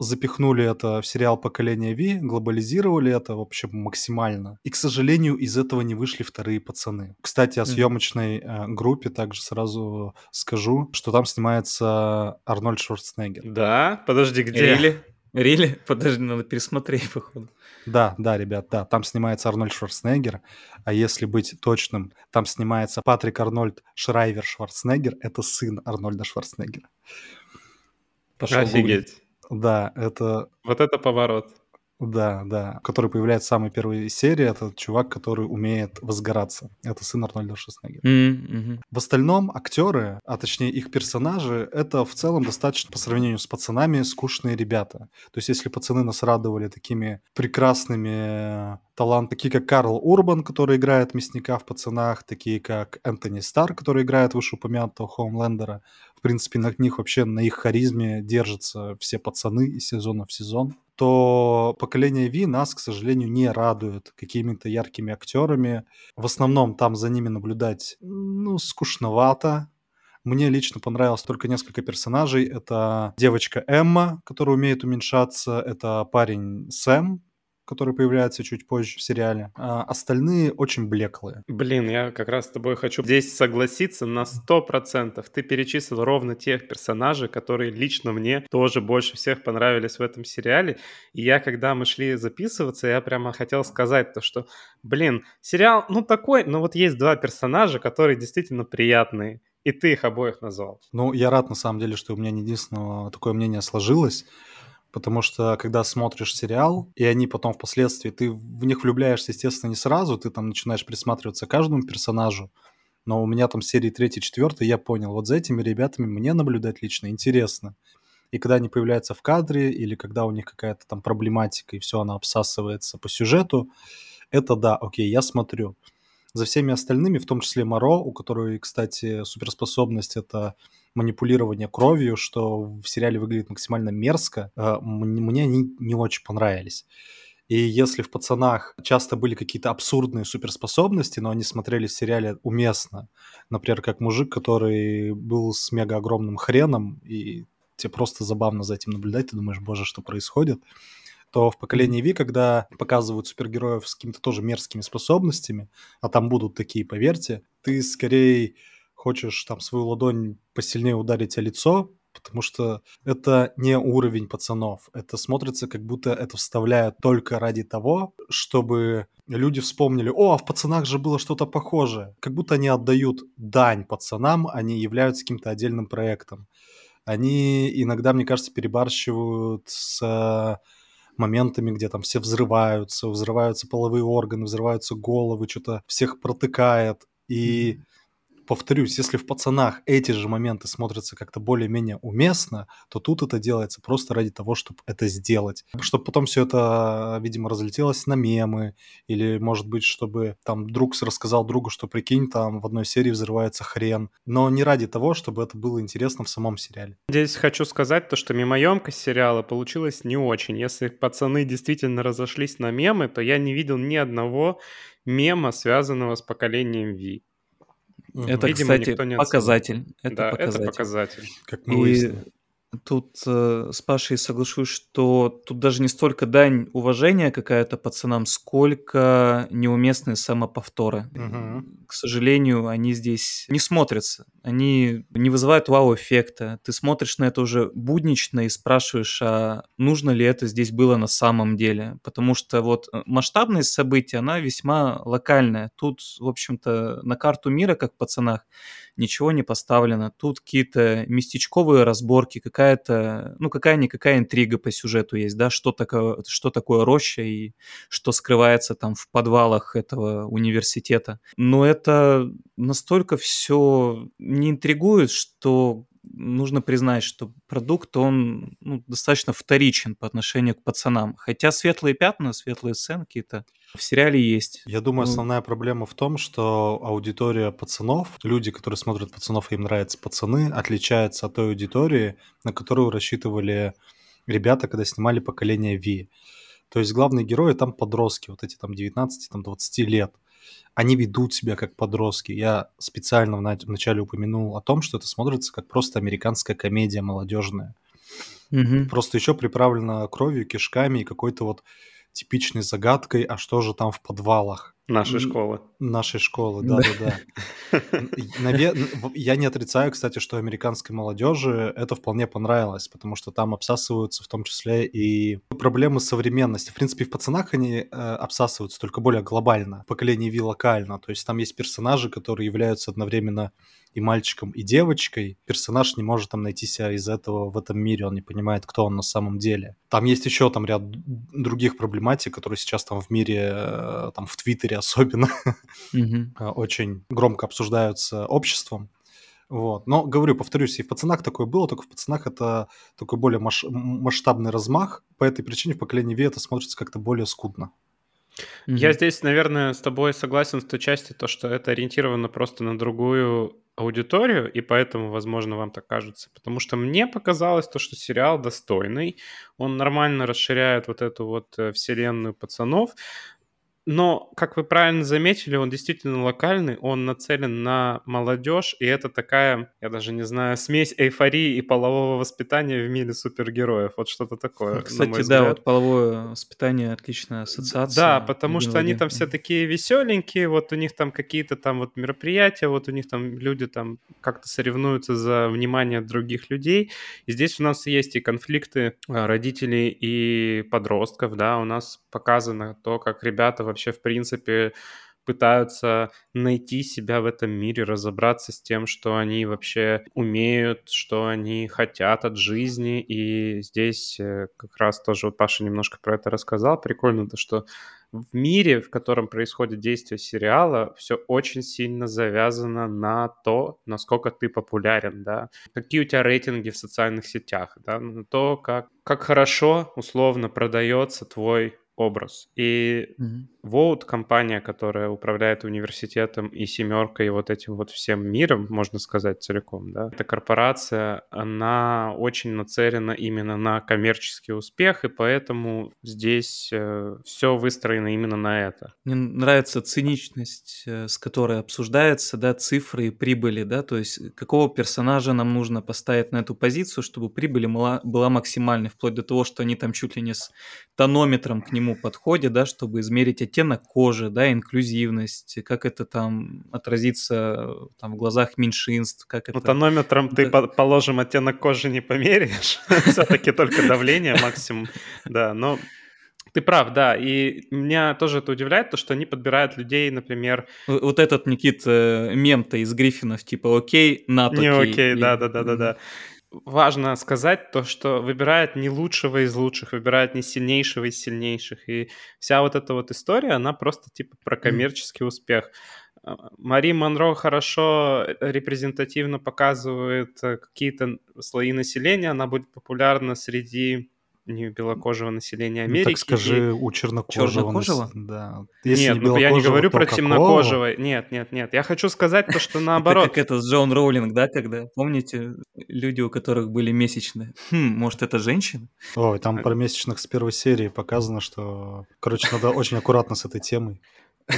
запихнули это в сериал «Поколение Ви», глобализировали это вообще максимально. И, к сожалению, из этого не вышли вторые пацаны. Кстати, о съемочной э, группе также сразу скажу, что там снимается Арнольд Шварценеггер. Да? Подожди, где? Рили? Рили? Подожди, надо пересмотреть, походу. Да, да, ребят, да, там снимается Арнольд Шварценеггер, а если быть точным, там снимается Патрик Арнольд Шрайвер Шварценеггер, это сын Арнольда Шварценеггера. Пошел Офигеть. Гуглить. Да, это... Вот это поворот. Да, да. Который появляется в самой первой серии. Это чувак, который умеет возгораться. Это сын Арнольда Шварценеггера. Mm-hmm. В остальном актеры, а точнее их персонажи, это в целом достаточно по сравнению с пацанами скучные ребята. То есть если пацаны нас радовали такими прекрасными талант, такие как Карл Урбан, который играет мясника в «Пацанах», такие как Энтони Стар, который играет вышеупомянутого Хоумлендера. В принципе, на них вообще, на их харизме держатся все пацаны из сезона в сезон то поколение Ви нас, к сожалению, не радует какими-то яркими актерами. В основном там за ними наблюдать, ну, скучновато. Мне лично понравилось только несколько персонажей. Это девочка Эмма, которая умеет уменьшаться. Это парень Сэм, который появляется чуть позже в сериале. А остальные очень блеклые. Блин, я как раз с тобой хочу здесь согласиться на 100%. Ты перечислил ровно тех персонажей, которые лично мне тоже больше всех понравились в этом сериале. И я, когда мы шли записываться, я прямо хотел сказать то, что, блин, сериал, ну такой, но вот есть два персонажа, которые действительно приятные. И ты их обоих назвал. Ну, я рад, на самом деле, что у меня не единственное такое мнение сложилось. Потому что, когда смотришь сериал, и они потом впоследствии, ты в них влюбляешься, естественно, не сразу, ты там начинаешь присматриваться к каждому персонажу, но у меня там серии 3-4 я понял, вот за этими ребятами мне наблюдать лично интересно. И когда они появляются в кадре, или когда у них какая-то там проблематика, и все, она обсасывается по сюжету, это да, окей, я смотрю. За всеми остальными, в том числе Моро, у которой, кстати, суперспособность — это манипулирование кровью, что в сериале выглядит максимально мерзко, э, мне они не очень понравились. И если в «Пацанах» часто были какие-то абсурдные суперспособности, но они смотрели в сериале уместно, например, как мужик, который был с мега огромным хреном, и тебе просто забавно за этим наблюдать, ты думаешь, боже, что происходит, то в поколении Ви, когда показывают супергероев с какими-то тоже мерзкими способностями, а там будут такие, поверьте, ты скорее хочешь там свою ладонь посильнее ударить о лицо, потому что это не уровень пацанов. Это смотрится, как будто это вставляют только ради того, чтобы люди вспомнили, о, а в пацанах же было что-то похожее. Как будто они отдают дань пацанам, они являются каким-то отдельным проектом. Они иногда, мне кажется, перебарщивают с моментами, где там все взрываются, взрываются половые органы, взрываются головы, что-то всех протыкает. И повторюсь, если в пацанах эти же моменты смотрятся как-то более-менее уместно, то тут это делается просто ради того, чтобы это сделать. Чтобы потом все это, видимо, разлетелось на мемы, или, может быть, чтобы там друг рассказал другу, что прикинь, там в одной серии взрывается хрен. Но не ради того, чтобы это было интересно в самом сериале. Здесь хочу сказать то, что мимоемкость сериала получилась не очень. Если пацаны действительно разошлись на мемы, то я не видел ни одного мема, связанного с поколением Ви. Это, Видимо, кстати, показатель. Это да, показатель. это показатель. Как мы И выяснили. Тут э, с Пашей соглашусь, что тут даже не столько дань уважения какая-то пацанам, сколько неуместные самоповторы. Угу. К сожалению, они здесь не смотрятся. Они не вызывают вау-эффекта. Ты смотришь на это уже буднично и спрашиваешь, а нужно ли это здесь было на самом деле? Потому что вот э, масштабность события, она весьма локальная. Тут, в общем-то, на карту мира, как в пацанах, ничего не поставлено. Тут какие-то местечковые разборки, какая-то, ну, какая-никакая интрига по сюжету есть, да, что такое, что такое роща и что скрывается там в подвалах этого университета. Но это настолько все не интригует, что нужно признать, что продукт, он ну, достаточно вторичен по отношению к пацанам. Хотя светлые пятна, светлые сцены какие-то в сериале есть. Я думаю, ну... основная проблема в том, что аудитория пацанов, люди, которые смотрят пацанов им нравятся пацаны, отличается от той аудитории, на которую рассчитывали ребята, когда снимали поколение V. То есть главные герои там подростки, вот эти там 19-20 лет они ведут себя как подростки. Я специально в начале упомянул о том, что это смотрится как просто американская комедия молодежная. Мгм. Просто еще приправлено кровью, кишками и какой-то вот типичной загадкой, а что же там в подвалах Нашей школы. нашей школы, Да. да-да-да. Я не отрицаю, кстати, что американской молодежи это вполне понравилось, потому что там обсасываются в том числе и проблемы современности. В принципе, в «Пацанах» они э, обсасываются только более глобально, поколение Ви локально. То есть там есть персонажи, которые являются одновременно и мальчиком, и девочкой. Персонаж не может там найти себя из этого в этом мире, он не понимает, кто он на самом деле. Там есть еще там ряд других проблематик, которые сейчас там в мире, э, там в Твиттере особенно, Мгм. а, очень громко обсуждаются обществом. Вот. Но, говорю, повторюсь, и в «Пацанах» такое было, только в «Пацанах» это такой более маш- масштабный размах. По этой причине в «Поколении Ви» это смотрится как-то более скудно. Я Мгм. здесь, наверное, с тобой согласен в той части, то, что это ориентировано просто на другую аудиторию, и поэтому, возможно, вам так кажется. Потому что мне показалось то, что сериал достойный, он нормально расширяет вот эту вот э, вселенную пацанов, но, как вы правильно заметили, он действительно локальный, он нацелен на молодежь, и это такая, я даже не знаю, смесь эйфории и полового воспитания в мире супергероев. Вот что-то такое, Кстати, да, вот половое воспитание отличная ассоциация. Да, потому что они там все такие веселенькие, вот у них там какие-то там вот мероприятия, вот у них там люди там как-то соревнуются за внимание других людей. И здесь у нас есть и конфликты а, родителей и подростков, да, у нас показано то, как ребята вообще в принципе пытаются найти себя в этом мире, разобраться с тем, что они вообще умеют, что они хотят от жизни. И здесь э, как раз тоже вот Паша немножко про это рассказал. Прикольно то, что в мире, в котором происходит действие сериала, все очень сильно завязано на то, насколько ты популярен, да, какие у тебя рейтинги в социальных сетях, да, на то, как, как хорошо условно продается твой образ. И Мгм. Vote, компания, которая управляет университетом и семеркой, и вот этим вот всем миром, можно сказать, целиком, да, эта корпорация, она очень нацелена именно на коммерческий успех, и поэтому здесь все выстроено именно на это. Мне нравится циничность, э, с которой обсуждается, да, цифры и прибыли, да, то есть э, какого персонажа нам нужно поставить на эту позицию, чтобы прибыль была, была максимальной, вплоть до того, что они там чуть ли не с тонометром к нему подходят, да, чтобы измерить оттенок кожи, да, инклюзивность, как это там отразится э, там в глазах меньшинств, как Ну, это... тонометром ты, Да. по- положим, оттенок кожи не померяешь, все-таки только давление максимум, да, но ты прав, да, и меня тоже это удивляет, то, что они подбирают людей, например, В- Вот этот, Никит, э, мем-то из Гриффинов, типа окей, над Не окей. окей, И- Важно сказать то, что выбирает не лучшего из лучших, выбирает не сильнейшего из сильнейших. И вся вот эта вот история, она просто типа про коммерческий успех. А, Мари Монро хорошо э, репрезентативно показывает э, какие-то слои населения. Она будет популярна среди не белокожего населения Ну, Америки. так и- скажи, у чернокожего. нас- Чернокожего? Да. Нет, не ну я не говорю то про какого? темнокожего. Нет, нет, нет. Я хочу сказать то, что Это наоборот. как это с Джон Роулинг, да, когда, помните, люди, у которых были месячные? Хм, может, это женщина? Ой, там про месячных с первой серии показано, что... Короче, надо очень аккуратно с этой темой.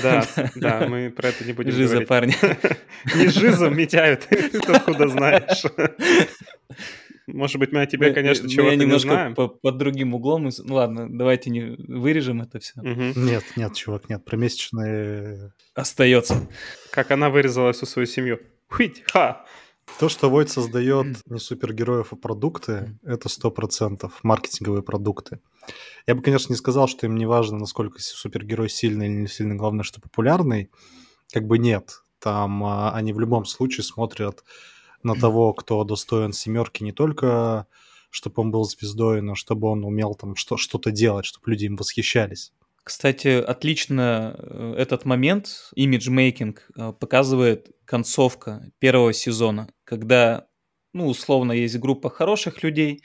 Да, да, мы про это не будем Жиза, говорить. парни. Не жиза, Митяю, ты ты откуда знаешь? Может быть, мы о тебе, Мы- конечно, чего-то не немножко знаем. по- под другим углом. Ну ладно, давайте не вырежем это все. Мгм. Нет, нет, чувак, нет. Про месячные... Остается. Как она вырезала всю свою семью. Хуить, ха! То, что Void создает не супергероев, а продукты, это сто процентов маркетинговые продукты. Я бы, конечно, не сказал, что им не важно, насколько супергерой сильный или не сильный, главное, что популярный. Как бы нет. Там а, они в любом случае смотрят на того, кто достоин семерки не только чтобы он был звездой, но чтобы он умел там что- что-то делать, чтобы люди им восхищались. Кстати, отлично э, этот момент, имиджмейкинг, э, показывает концовка первого сезона, когда, ну, условно, есть группа хороших людей,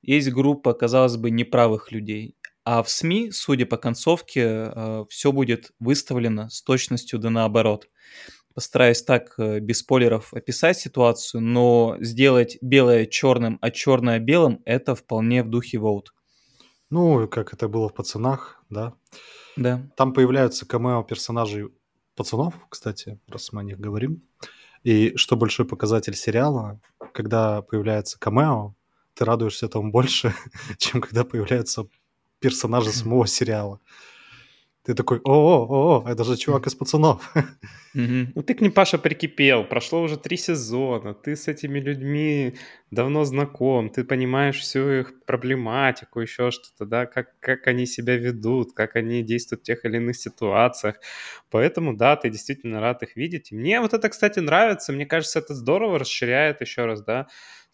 есть группа, казалось бы, неправых людей. А в СМИ, судя по концовке, все будет выставлено с точностью да наоборот. Постараюсь так, э, без спойлеров, описать ситуацию, но сделать белое черным, а черное белым – это вполне в духе Vote. Ну, как это было в «Пацанах», да. Да. Там появляются камео персонажей пацанов, кстати, раз мы о них говорим. И что большой показатель сериала, когда появляется камео, ты радуешься этому больше, чем когда появляются персонажи самого сериала. Ты такой, о, о, о, это же чувак из пацанов. Ну ты к ним, Паша, прикипел. Прошло уже три сезона. Ты с этими людьми давно знаком. Ты понимаешь всю их проблематику, еще что-то, да, как, как они себя ведут, как они действуют в тех или иных ситуациях. Поэтому, да, ты действительно рад их видеть. И мне вот это, кстати, нравится. Мне кажется, это здорово расширяет еще раз, да,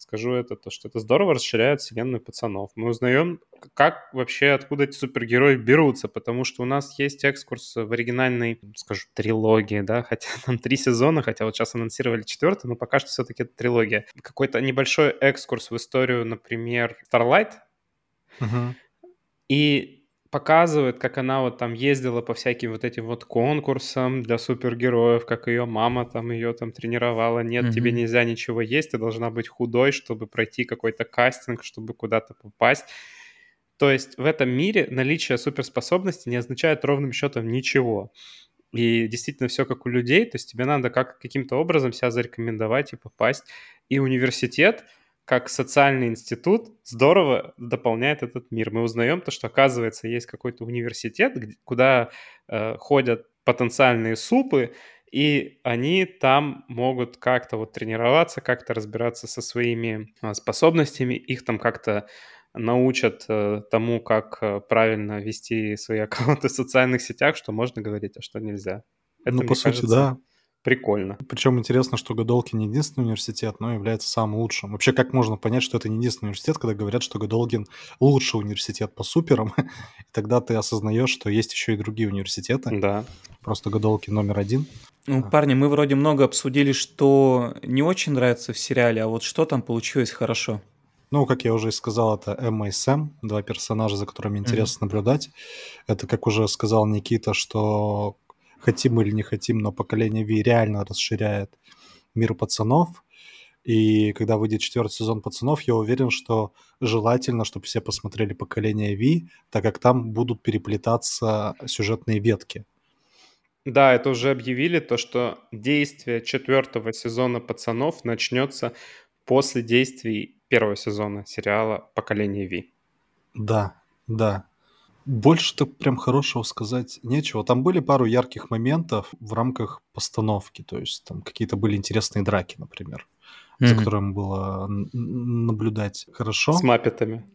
скажу это, то, что это здорово расширяет вселенную пацанов. Мы узнаем, как вообще, откуда эти супергерои берутся, потому что у нас есть экскурс в оригинальной, скажу, трилогии, да, хотя там три сезона, хотя вот сейчас анонсировали четвертый, но пока что все-таки это трилогия. Какой-то небольшой экскурс в историю, например, Starlight, Мгм. и показывает, как она вот там ездила по всяким вот этим вот конкурсам для супергероев, как ее мама там ее там тренировала. Нет, тебе Мгм. нельзя ничего есть, ты должна быть худой, чтобы пройти какой-то кастинг, чтобы куда-то попасть. То есть в этом мире наличие суперспособности не означает ровным счетом ничего. И действительно все как у людей, то есть тебе надо как, каким-то образом себя зарекомендовать и попасть. И университет, как социальный институт, здорово дополняет этот мир. Мы узнаем то, что оказывается есть какой-то университет, куда э, ходят потенциальные супы, и они там могут как-то вот тренироваться, как-то разбираться со своими а, способностями, их там как-то научат э, тому, как э, правильно вести свои аккаунты в социальных сетях, что можно говорить, а что нельзя. Это, Ну, по сути, кажется, да. Прикольно. Причем интересно, что Годолкин не единственный университет, но является самым лучшим. Вообще, как можно понять, что это не единственный университет, когда говорят, что Годолкин лучший университет по суперам, и тогда ты осознаешь, что есть еще и другие университеты. Да. Просто Годолкин номер один. Ну, А. парни, мы вроде много обсудили, что не очень нравится в сериале, а вот что там получилось хорошо. Ну, как я уже и сказал, это Эмма и Сэм, два персонажа, за которыми интересно наблюдать. Это, как уже сказал Никита, что хотим или не хотим, но поколение Ви реально расширяет мир пацанов. И когда выйдет четвертый сезон пацанов, я уверен, что желательно, чтобы все посмотрели поколение Ви, так как там будут переплетаться сюжетные ветки. Да, это уже объявили, то, что действие четвертого сезона «Пацанов» начнется после действий первого сезона сериала «Поколение Ви». Да, да. Больше-то прям хорошего сказать нечего. Там были пару ярких моментов в рамках постановки. То есть там какие-то были интересные драки, например, за Мгм. которыми было н- наблюдать хорошо. С маппетами,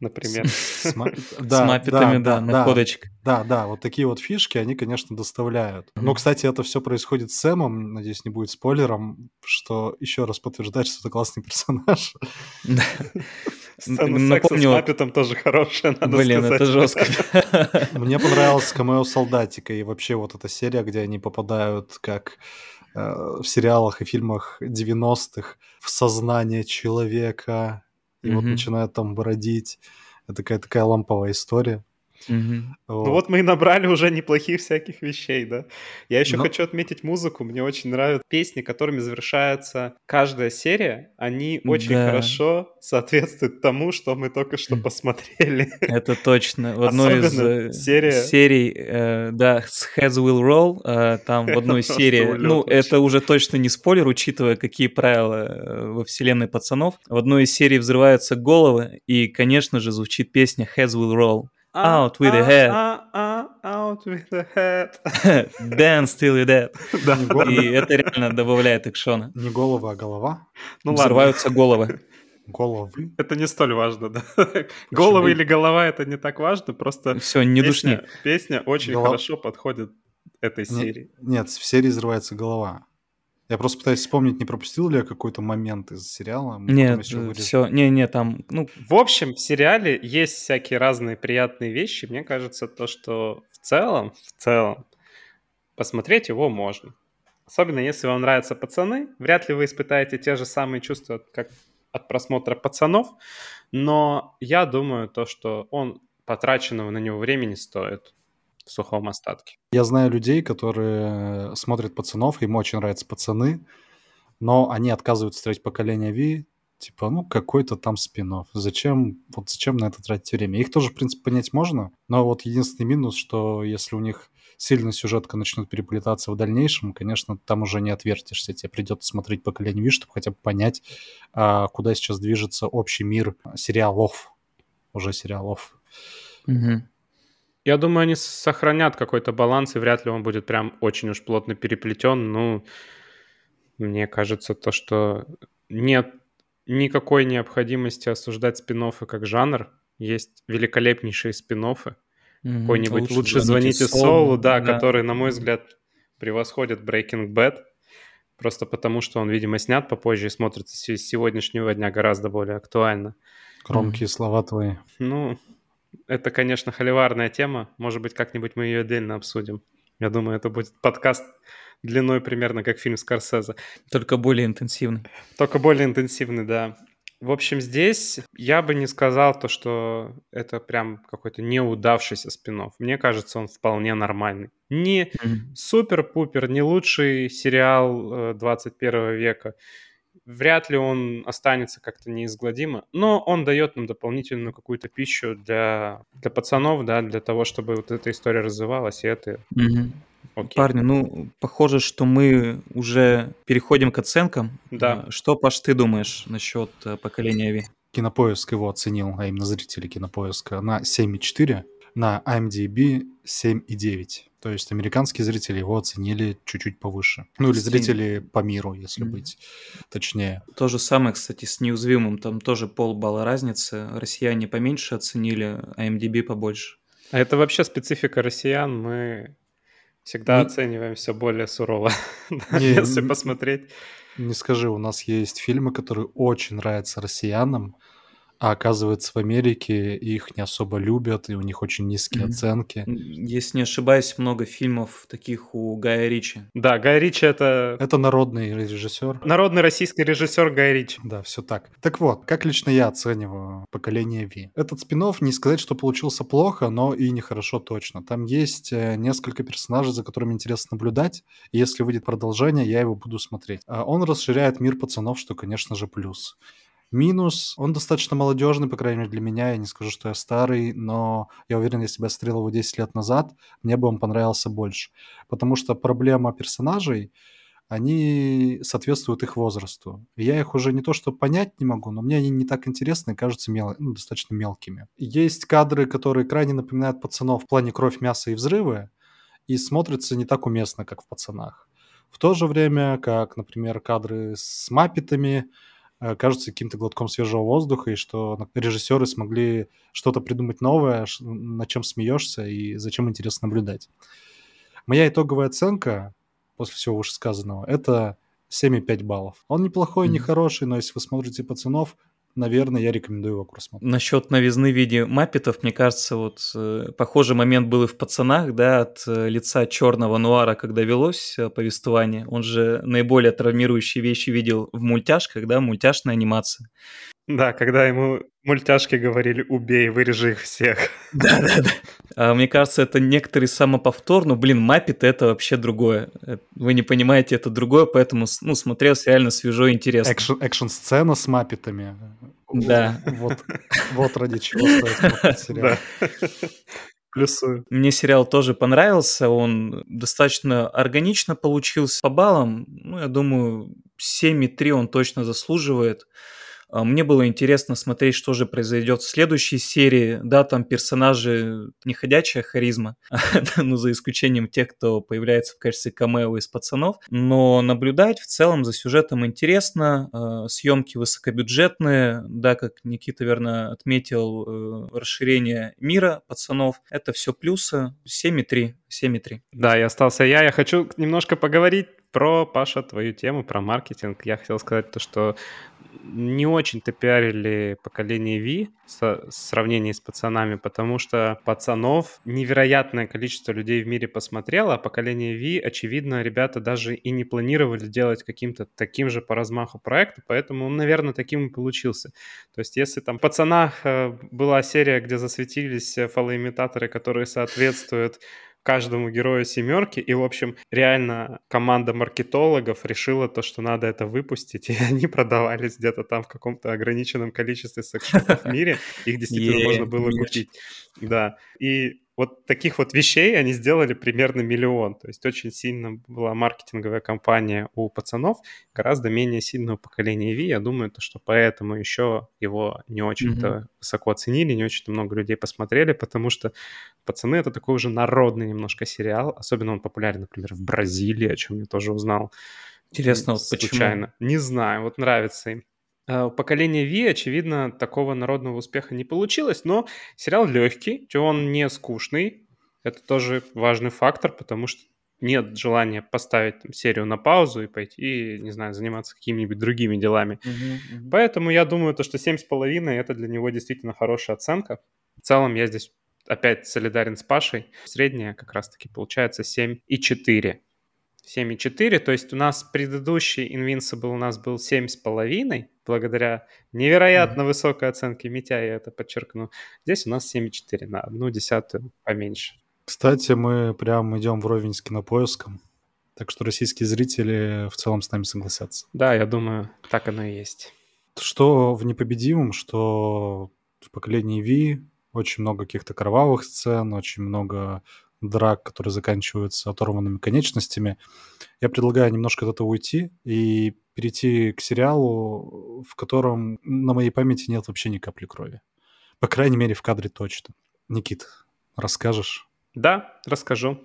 например. С маппетами, да, да, да, находочка. да, да, вот такие вот фишки, они, конечно, доставляют. Но, кстати, это все происходит с Сэмом, надеюсь, не будет спойлером, что еще раз подтверждает, что это классный персонаж. Сцена Н- секса с Напомню, маппетом тоже хорошая, надо блин, сказать. это жестко. Мне понравился камео Солдатика и вообще вот эта серия, где они попадают как э, в сериалах и фильмах 90-х в сознание человека и вот начинают там бродить. Это такая такая ламповая история. Мгм. Ну вот мы и набрали уже неплохих всяких вещей, да. Я еще Но- хочу отметить музыку. Мне очень нравятся песни, которыми завершается каждая серия. Они очень Да. хорошо соответствуют тому, что мы только что посмотрели. Это точно. В одной из Особенно э, серия- серий, э, да, с Heads Will Roll, э, там в одной серии, ну, это уже точно не спойлер, учитывая, какие правила э, во вселенной пацанов. В одной из серий взрываются головы, и, конечно же, звучит песня Heads Will Roll. Out with the head. А, а, а, Out with the head. Dance till you're dead. Да, Не да. И это реально добавляет экшона. Не голова, а голова. Ну ладно. Взрываются головы. Головы. Это не столь важно, да. Головы Почему? или голова это не так важно, просто Все, не душни. песня, песня очень Голова- хорошо подходит этой серии. Нет, в серии взрывается голова. Я просто пытаюсь вспомнить, не пропустил ли я какой-то момент из сериала. Мы Нет, вырежем. все, не, не, там, ну, В общем, в сериале есть всякие разные приятные вещи. Мне кажется, то, что в целом, в целом, посмотреть его можно. Особенно если вам нравятся пацаны. Вряд ли вы испытаете те же самые чувства, как от просмотра пацанов. Но я думаю, то, что он потраченного на него времени стоит в сухом остатке. Я знаю людей, которые смотрят пацанов, им очень нравятся пацаны, но они отказываются смотреть поколение Ви Типа, ну, какой-то там спин Зачем, вот зачем на это тратить время? Их тоже, в принципе, понять можно, но вот единственный минус, что если у них сильно сюжетка начнет переплетаться в дальнейшем, конечно, там уже не отвертишься. Тебе придется смотреть поколение Ви, чтобы хотя бы понять, а, куда сейчас движется общий мир сериалов. Уже сериалов. Угу. Я думаю, они сохранят какой-то баланс, и вряд ли он будет прям очень уж плотно переплетен. Ну, мне кажется, то, что нет никакой необходимости осуждать спин как жанр. Есть великолепнейшие спин. Mm-hmm. Какой-нибудь «Лучше, лучше звоните Солу», да, да, который, на мой взгляд, превосходит Breaking Bad. Просто потому, что он, видимо, снят попозже и смотрится с сегодняшнего дня гораздо более актуально. Громкие mm-hmm. слова твои. Ну, это, конечно, холиварная тема. Может быть, как-нибудь мы ее отдельно обсудим. Я думаю, это будет подкаст длиной примерно как фильм Скорсезе. Только более интенсивный. Только более интенсивный, да. В общем, здесь я бы не сказал то, что это прям какой-то неудавшийся спин -офф. Мне кажется, он вполне нормальный. Не супер-пупер, не лучший сериал 21 э, века. Вряд ли он останется как-то неизгладимо, но он дает нам дополнительную какую-то пищу для, для пацанов, да, для того, чтобы вот эта история развивалась, и это mm-hmm. Окей. Парни, ну, похоже, что мы уже переходим к оценкам. Да. А, что, Паш, ты думаешь насчет э, поколения Ви? Кинопоиск его оценил, а именно зрители Кинопоиска, на 7,4, на IMDb 7,9. То есть американские зрители его оценили чуть-чуть повыше. Ну или зрители по миру, если mm. быть точнее. То же самое, кстати, с неуязвимым. Там тоже полбалла разницы. Россияне поменьше оценили, а IMDb побольше. А это вообще специфика россиян. Мы Всегда не... оцениваем все более сурово, не, если не, посмотреть. Не скажи, у нас есть фильмы, которые очень нравятся россиянам, а оказывается в Америке их не особо любят, и у них очень низкие mm-hmm. оценки. Если не ошибаюсь, много фильмов таких у Гая Ричи. Да, Гай Ричи это... Это народный режиссер. Народный российский режиссер Гай Ричи. Да, все так. Так вот, как лично я оцениваю поколение Ви? Этот спин не сказать, что получился плохо, но и нехорошо точно. Там есть э, несколько персонажей, за которыми интересно наблюдать, и если выйдет продолжение, я его буду смотреть. А он расширяет мир пацанов, что, конечно же, плюс. Минус, он достаточно молодежный, по крайней мере, для меня. Я не скажу, что я старый, но я уверен, если бы я смотрел его 10 лет назад, мне бы он понравился больше. Потому что проблема персонажей, они соответствуют их возрасту. Я их уже не то что понять не могу, но мне они не так интересны и кажутся мел... ну, достаточно мелкими. Есть кадры, которые крайне напоминают пацанов в плане кровь, мяса и взрывы, и смотрятся не так уместно, как в пацанах. В то же время, как, например, кадры с маппетами, кажется каким-то глотком свежего воздуха, и что режиссеры смогли что-то придумать новое, над чем смеешься и зачем интересно наблюдать. Моя итоговая оценка после всего вышесказанного — это 7,5 баллов. Он неплохой, mm-hmm. не хороший, но если вы смотрите «Пацанов», наверное, я рекомендую его просмотреть. Насчет новизны в виде маппетов, мне кажется, вот э, похожий момент был и в «Пацанах», да, от э, лица черного нуара, когда велось э, повествование. Он же наиболее травмирующие вещи видел в мультяшках, да, мультяшная анимация. Да, когда ему мультяшки говорили «убей, вырежи их всех». Да-да-да. А, мне кажется, это некоторый самоповтор, но, блин, Маппет — это вообще другое. Э, вы не понимаете, это другое, поэтому, ну, смотрелось реально свежо и интересно. Экшн, экшн-сцена с Маппетами. Да. Вот, вот ради чего стоит смотреть сериал. Плюсую. Мне сериал тоже понравился, он достаточно органично получился по баллам. Ну, я думаю, 7,3 он точно заслуживает. А, мне было интересно смотреть, что же произойдет в следующей серии. Да, там персонажи не ходячая харизма, ну, за исключением тех, кто появляется в качестве камео из пацанов. Но наблюдать в целом за сюжетом интересно. А, съемки высокобюджетные. Да, как Никита верно отметил, э, расширение мира пацанов. Это все плюсы. 7,3. 7,3. Да, и остался я. Я хочу немножко поговорить про, Паша, твою тему, про маркетинг. Я хотел сказать то, что не очень-то пиарили поколение V в сравнении с пацанами, потому что пацанов невероятное количество людей в мире посмотрело, а поколение V, очевидно, ребята даже и не планировали делать каким-то таким же по размаху проекта, поэтому он, наверное, таким и получился. То есть если там в «Пацанах» э, была серия, где засветились фалоимитаторы, которые соответствуют каждому герою семерки. И, в общем, реально команда маркетологов решила то, что надо это выпустить, и они продавались где-то там в каком-то ограниченном количестве секс-шопов в мире. Их действительно можно было купить. Да. И вот таких вот вещей они сделали примерно миллион. То есть очень сильно была маркетинговая кампания у пацанов, гораздо менее сильного поколения Ви. Я думаю, то, что поэтому еще его не очень-то mm-hmm. высоко оценили, не очень-то много людей посмотрели, потому что «Пацаны» — это такой уже народный немножко сериал. Особенно он популярен, например, в Бразилии, о чем я тоже узнал. Интересно, вот случайно. Почему? Не знаю, вот нравится им. Э, у поколения Ви, очевидно, такого народного успеха не получилось, но сериал легкий, он не скучный. Это тоже важный фактор, потому что нет желания поставить там, серию на паузу и пойти, не знаю, заниматься какими-нибудь другими делами. Uh-huh, uh-huh. Поэтому я думаю, то, что 7,5 это для него действительно хорошая оценка. В целом я здесь опять солидарен с Пашей. Средняя как раз-таки получается 7,4. 7,4, то есть у нас предыдущий Invincible у нас был 7,5, благодаря невероятно mm-hmm. высокой оценке Митя, я это подчеркну. Здесь у нас 7,4, на одну десятую поменьше. Кстати, мы прям идем вровень с кинопоиском, так что российские зрители в целом с нами согласятся. Да, я думаю, так оно и есть. Что в «Непобедимом», что в поколении Ви очень много каких-то кровавых сцен, очень много драк, которые заканчиваются оторванными конечностями. Я предлагаю немножко от этого уйти и перейти к сериалу, в котором на моей памяти нет вообще ни капли крови. По крайней мере, в кадре точно. Никит, расскажешь? Да, расскажу.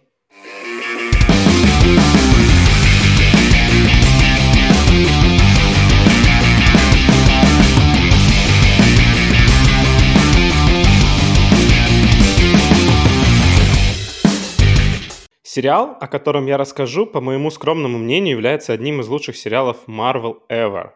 Сериал, о котором я расскажу, по моему скромному мнению, является одним из лучших сериалов Marvel ever.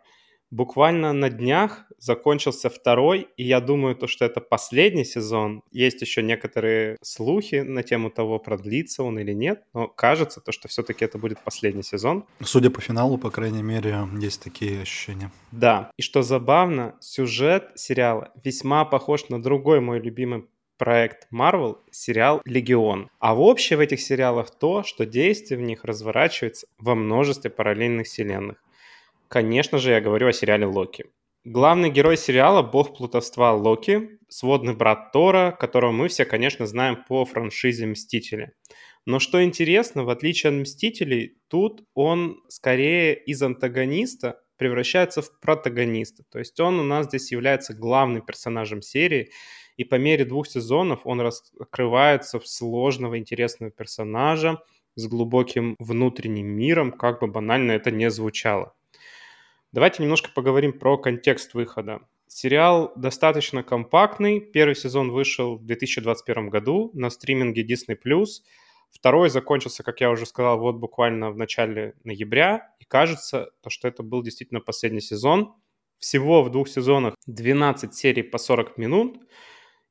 Буквально на днях закончился второй, и я думаю, то, что это последний сезон. Есть еще некоторые слухи на тему того, продлится он или нет, но кажется, то, что все-таки это будет последний сезон. Судя по финалу, по крайней мере, есть такие ощущения. Да, и что забавно, сюжет сериала весьма похож на другой мой любимый проект Marvel сериал «Легион». А в общем в этих сериалах то, что действие в них разворачивается во множестве параллельных вселенных. Конечно же, я говорю о сериале «Локи». Главный герой сериала – бог плутовства Локи, сводный брат Тора, которого мы все, конечно, знаем по франшизе «Мстители». Но что интересно, в отличие от «Мстителей», тут он скорее из антагониста превращается в протагониста. То есть он у нас здесь является главным персонажем серии – и по мере двух сезонов он раскрывается в сложного, интересного персонажа с глубоким внутренним миром, как бы банально это не звучало. Давайте немножко поговорим про контекст выхода. Сериал достаточно компактный. Первый сезон вышел в 2021 году на стриминге Disney+. Второй закончился, как я уже сказал, вот буквально в начале ноября. И кажется, то, что это был действительно последний сезон. Всего в двух сезонах 12 серий по 40 минут.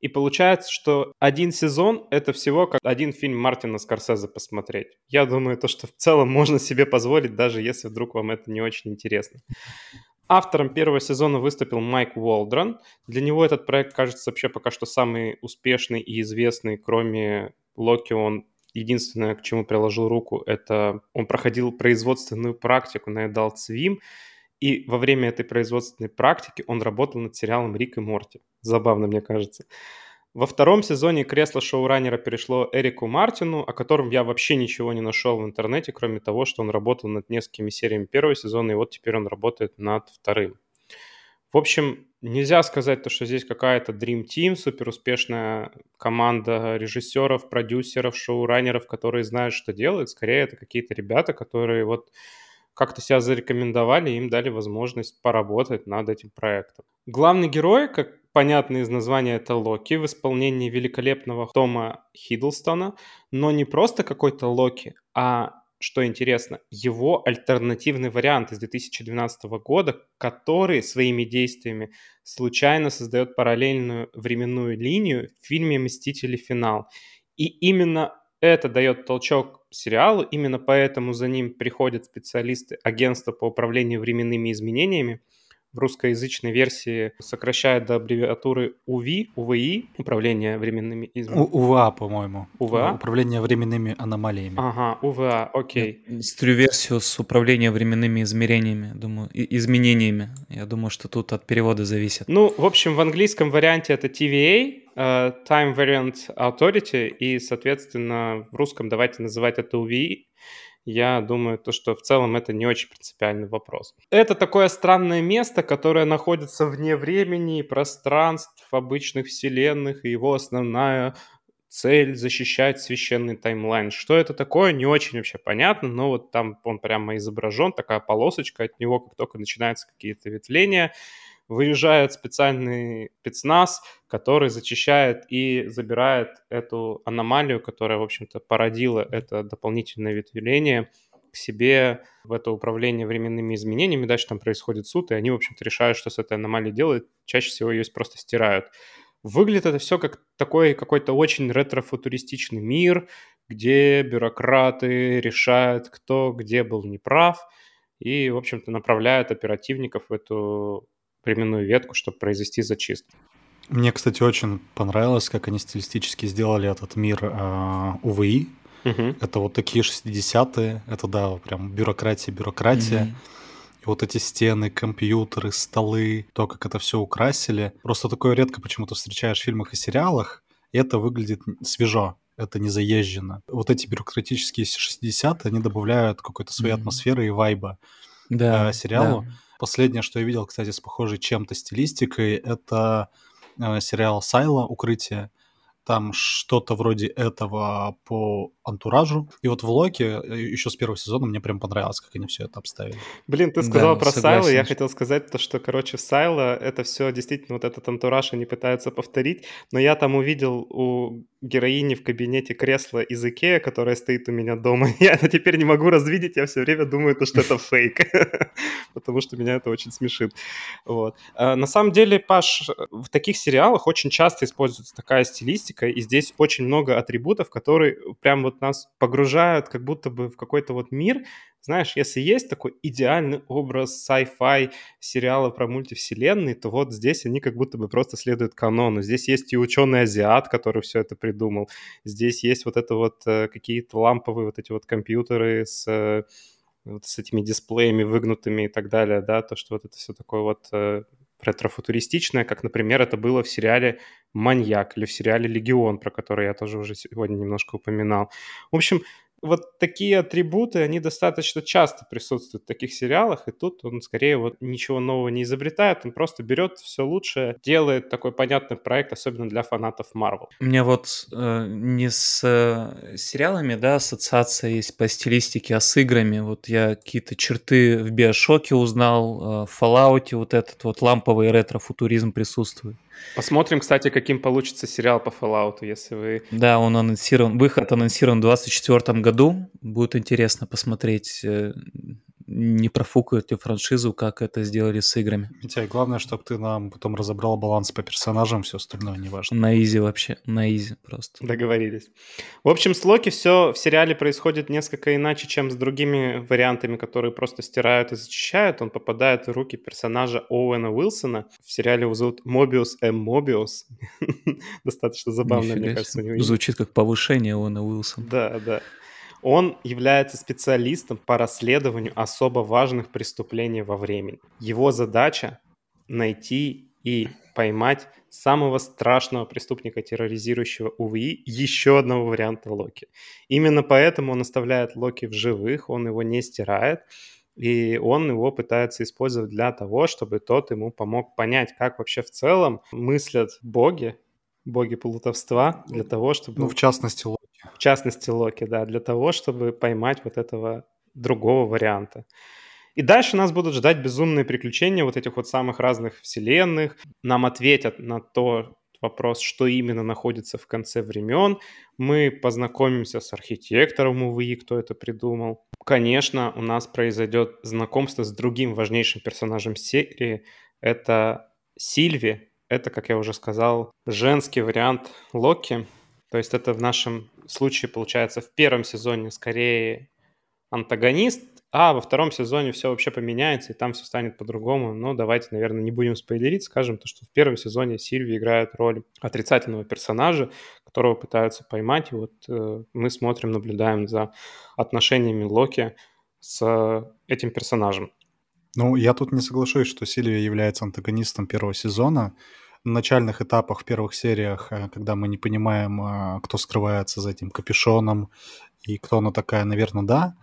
И получается, что один сезон — это всего как один фильм Мартина Скорсезе посмотреть. Я думаю, то, что в целом можно себе позволить, даже если вдруг вам это не очень интересно. Автором первого сезона выступил Майк Уолдрон. Для него этот проект кажется вообще пока что самый успешный и известный, кроме Локи он единственное, к чему приложил руку, это он проходил производственную практику на Adult Swim, и во время этой производственной практики он работал над сериалом «Рик и Морти». Забавно, мне кажется. Во втором сезоне кресло шоураннера перешло Эрику Мартину, о котором я вообще ничего не нашел в интернете, кроме того, что он работал над несколькими сериями первого сезона, и вот теперь он работает над вторым. В общем, нельзя сказать, то, что здесь какая-то Dream Team, супер успешная команда режиссеров, продюсеров, шоураннеров, которые знают, что делают. Скорее, это какие-то ребята, которые вот как-то себя зарекомендовали, им дали возможность поработать над этим проектом. Главный герой, как понятно из названия, это Локи в исполнении великолепного Тома Хиддлстона, но не просто какой-то Локи, а что интересно, его альтернативный вариант из 2012 года, который своими действиями случайно создает параллельную временную линию в фильме «Мстители. Финал». И именно это дает толчок сериалу, именно поэтому за ним приходят специалисты агентства по управлению временными изменениями. В русскоязычной версии сокращает до аббревиатуры УВИ, УВИ, Управление временными изменениями. УВА, по-моему. УВА? Управление временными аномалиями. Ага, УВА, окей. Стрю версию с управлением временными измерениями, думаю, изменениями. Я думаю, что тут от перевода зависит. Ну, в общем, в английском варианте это TVA, uh, э, Time Variant Authority, и, соответственно, в русском давайте называть это UVI, я думаю, то, что в целом это не очень принципиальный вопрос. Это такое странное место, которое находится вне времени и пространств обычных вселенных, и его основная цель защищать священный таймлайн. Что это такое, не очень вообще понятно, но вот там он прямо изображен, такая полосочка от него, как только начинаются какие-то ветвления, выезжает специальный спецназ, который зачищает и забирает эту аномалию, которая, в общем-то, породила это дополнительное ветвление к себе в это управление временными изменениями. Дальше там происходит суд, и они, в общем-то, решают, что с этой аномалией делают. Чаще всего ее просто стирают. Выглядит это все как такой какой-то очень ретро-футуристичный мир, где бюрократы решают, кто где был неправ, и, в общем-то, направляют оперативников в эту временную ветку, чтобы произвести зачистку. Мне, кстати, очень понравилось, как они стилистически сделали этот мир э, УВИ. Угу. Это вот такие 60-е, это, да, прям бюрократия, бюрократия. Угу. И вот эти стены, компьютеры, столы, то, как это все украсили. Просто такое редко почему-то встречаешь в фильмах и сериалах, и это выглядит свежо это не заезжено. Вот эти бюрократические 60-е, они добавляют какой-то своей mm-hmm. атмосферы и вайба да, э, сериалу. Да. Последнее, что я видел, кстати, с похожей чем-то стилистикой, это э, сериал «Сайла. Укрытие» там что-то вроде этого по антуражу. И вот в Локи э, еще с первого сезона мне прям понравилось, как они все это обставили. Блин, ты сказал да, про Сайла, я хотел сказать то, что, короче, Сайла это все действительно вот этот антураж они пытаются повторить, но я там увидел у героини в кабинете кресло из Икея, которое стоит у меня дома. Я это теперь не могу развидеть, я все время думаю, то, что это фейк, потому что меня это очень смешит. Вот. А, на самом деле, Паш, в таких сериалах очень часто используется такая стилистика, и здесь очень много атрибутов, которые прям вот нас погружают как будто бы в какой-то вот мир. Знаешь, если есть такой идеальный образ sci-fi сериала про мультивселенные, то вот здесь они как будто бы просто следуют канону. Здесь есть и ученый-азиат, который все это придумал. Здесь есть вот это вот э, какие-то ламповые вот эти вот компьютеры с э, вот с этими дисплеями выгнутыми и так далее, да, то, что вот это все такое вот э, ретро-футуристичное, как, например, это было в сериале «Маньяк» или в сериале «Легион», про который я тоже уже сегодня немножко упоминал. В общем, вот такие атрибуты, они достаточно часто присутствуют в таких сериалах, и тут он скорее вот ничего нового не изобретает, он просто берет все лучшее, делает такой понятный проект, особенно для фанатов Marvel. У меня вот э, не с э, сериалами, да, ассоциация есть по стилистике, а с играми. Вот я какие-то черты в Биошоке узнал, э, в Fallout вот этот вот ламповый ретро-футуризм присутствует. Посмотрим, кстати, каким получится сериал по Fallout, если вы... Да, он анонсирован, выход анонсирован в 2024 году. Будет интересно посмотреть э, не профукают ли франшизу, как это сделали с играми. Митяй, главное, чтобы ты нам потом разобрал баланс по персонажам, все остальное не важно. На easy вообще, на easy просто. Договорились. В общем, с Локи все в сериале происходит несколько иначе, чем с другими вариантами, которые просто стирают и зачищают. Он попадает в руки персонажа Оуэна Уилсона. В сериале его зовут Мобиус М. Мобиус. Достаточно забавно, мне кажется. Звучит как повышение Оуэна Уилсона. Да, да. Он является специалистом по расследованию особо важных преступлений во времени. Его задача найти и поймать самого страшного преступника, терроризирующего УВИ, еще одного варианта Локи. Именно поэтому он оставляет Локи в живых, он его не стирает, и он его пытается использовать для того, чтобы тот ему помог понять, как вообще в целом мыслят боги, боги плутовства, для того, чтобы... Ну, в частности, в частности, Локи, да, для того, чтобы поймать вот этого другого варианта. И дальше нас будут ждать безумные приключения вот этих вот самых разных вселенных. Нам ответят на то вопрос, что именно находится в конце времен. Мы познакомимся с архитектором УВИ, кто это придумал. Конечно, у нас произойдет знакомство с другим важнейшим персонажем серии. Это Сильви. Это, как я уже сказал, женский вариант Локи. То есть это в нашем случае, получается, в первом сезоне скорее антагонист, а, во втором сезоне все вообще поменяется, и там все станет по-другому. Но давайте, наверное, не будем спойлерить, скажем то, что в первом сезоне Сильви играет роль отрицательного персонажа, которого пытаются поймать, и вот э, мы смотрим, наблюдаем за отношениями Локи с этим персонажем. Ну, я тут не соглашусь, что Сильвия является антагонистом первого сезона. На начальных этапах, в первых сериях, э, когда мы не понимаем, э, кто скрывается за этим капюшоном и кто она такая, наверное, да.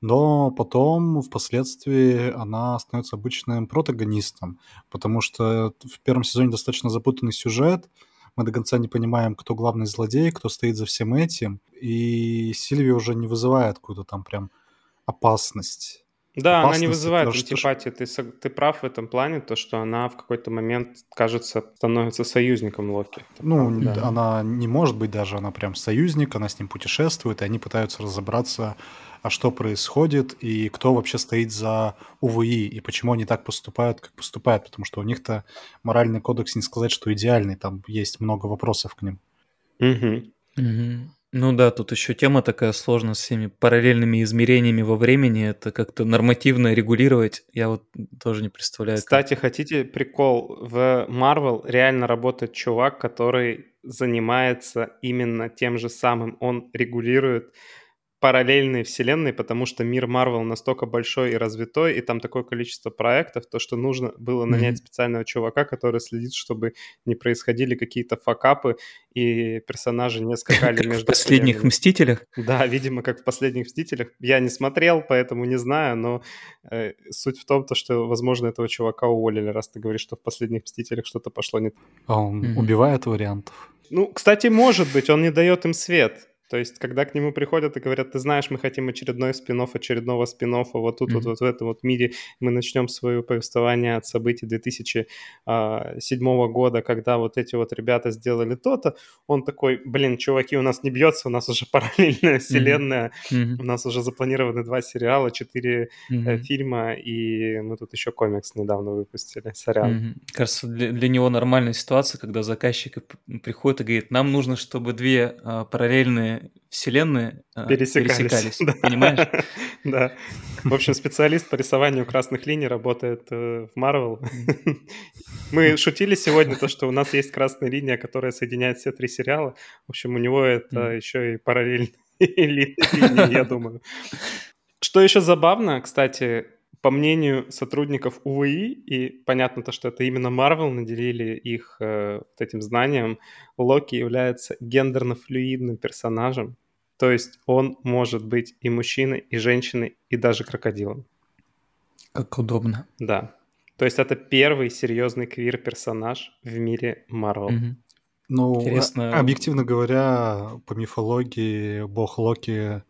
Но потом, впоследствии, она становится обычным протагонистом, потому что в первом сезоне достаточно запутанный сюжет, мы до конца не понимаем, кто главный злодей, кто стоит за всем этим, и Сильвия уже не вызывает какую-то там прям опасность. Да, она не вызывает антипатии. Ты, ты прав в этом плане, то, что она в какой-то момент, кажется, становится союзником Локи. Ну, да. она не может быть даже, она прям союзник, она с ним путешествует, и они пытаются разобраться, а что происходит, и кто вообще стоит за УВИ, и почему они так поступают, как поступают, потому что у них-то моральный кодекс не сказать, что идеальный, там есть много вопросов к ним. Угу. Угу. Ну да, тут еще тема такая сложная с всеми параллельными измерениями во времени. Это как-то нормативно регулировать. Я вот тоже не представляю. Кстати, как... хотите прикол? В Marvel реально работает чувак, который занимается именно тем же самым. Он регулирует параллельные вселенные, потому что мир Марвел настолько большой и развитой, и там такое количество проектов, то, что нужно было нанять mm-hmm. специального чувака, который следит, чтобы не происходили какие-то факапы, и персонажи не скакали как между в «Последних вселенными. Мстителях»? Да, видимо, как в «Последних Мстителях». Я не смотрел, поэтому не знаю, но э, суть в том, то, что, возможно, этого чувака уволили, раз ты говоришь, что в «Последних Мстителях» что-то пошло не так. А он mm-hmm. убивает вариантов? Ну, кстати, может быть, он не дает им свет. То есть, когда к нему приходят и говорят, ты знаешь, мы хотим очередной спин очередного спин вот тут, mm-hmm. вот, вот в этом вот мире, мы начнем свое повествование от событий 2007 а, года, когда вот эти вот ребята сделали то-то, он такой, блин, чуваки, у нас не бьется, у нас уже параллельная вселенная, mm-hmm. у нас уже запланированы два сериала, четыре mm-hmm. фильма, и мы тут еще комикс недавно выпустили, сорян. Mm-hmm. Кажется, для, для него нормальная ситуация, когда заказчик приходит и говорит, нам нужно, чтобы две а, параллельные вселенные а, пересекались, пересекались да. понимаешь? Да. В общем, специалист по рисованию красных линий работает э, в Marvel. Мы шутили сегодня то, что у нас есть красная линия, которая соединяет все три сериала. В общем, у него это еще и параллельные линии, я думаю. Что еще забавно, кстати, по мнению сотрудников УВИ, и понятно то, что это именно Marvel наделили их э, вот этим знанием, Локи является гендерно-флюидным персонажем, то есть он может быть и мужчиной, и женщиной, и даже крокодилом. Как удобно. Да. То есть это первый серьезный квир-персонаж в мире Marvel. Угу. Ну, Интересно. объективно говоря, по мифологии бог Локи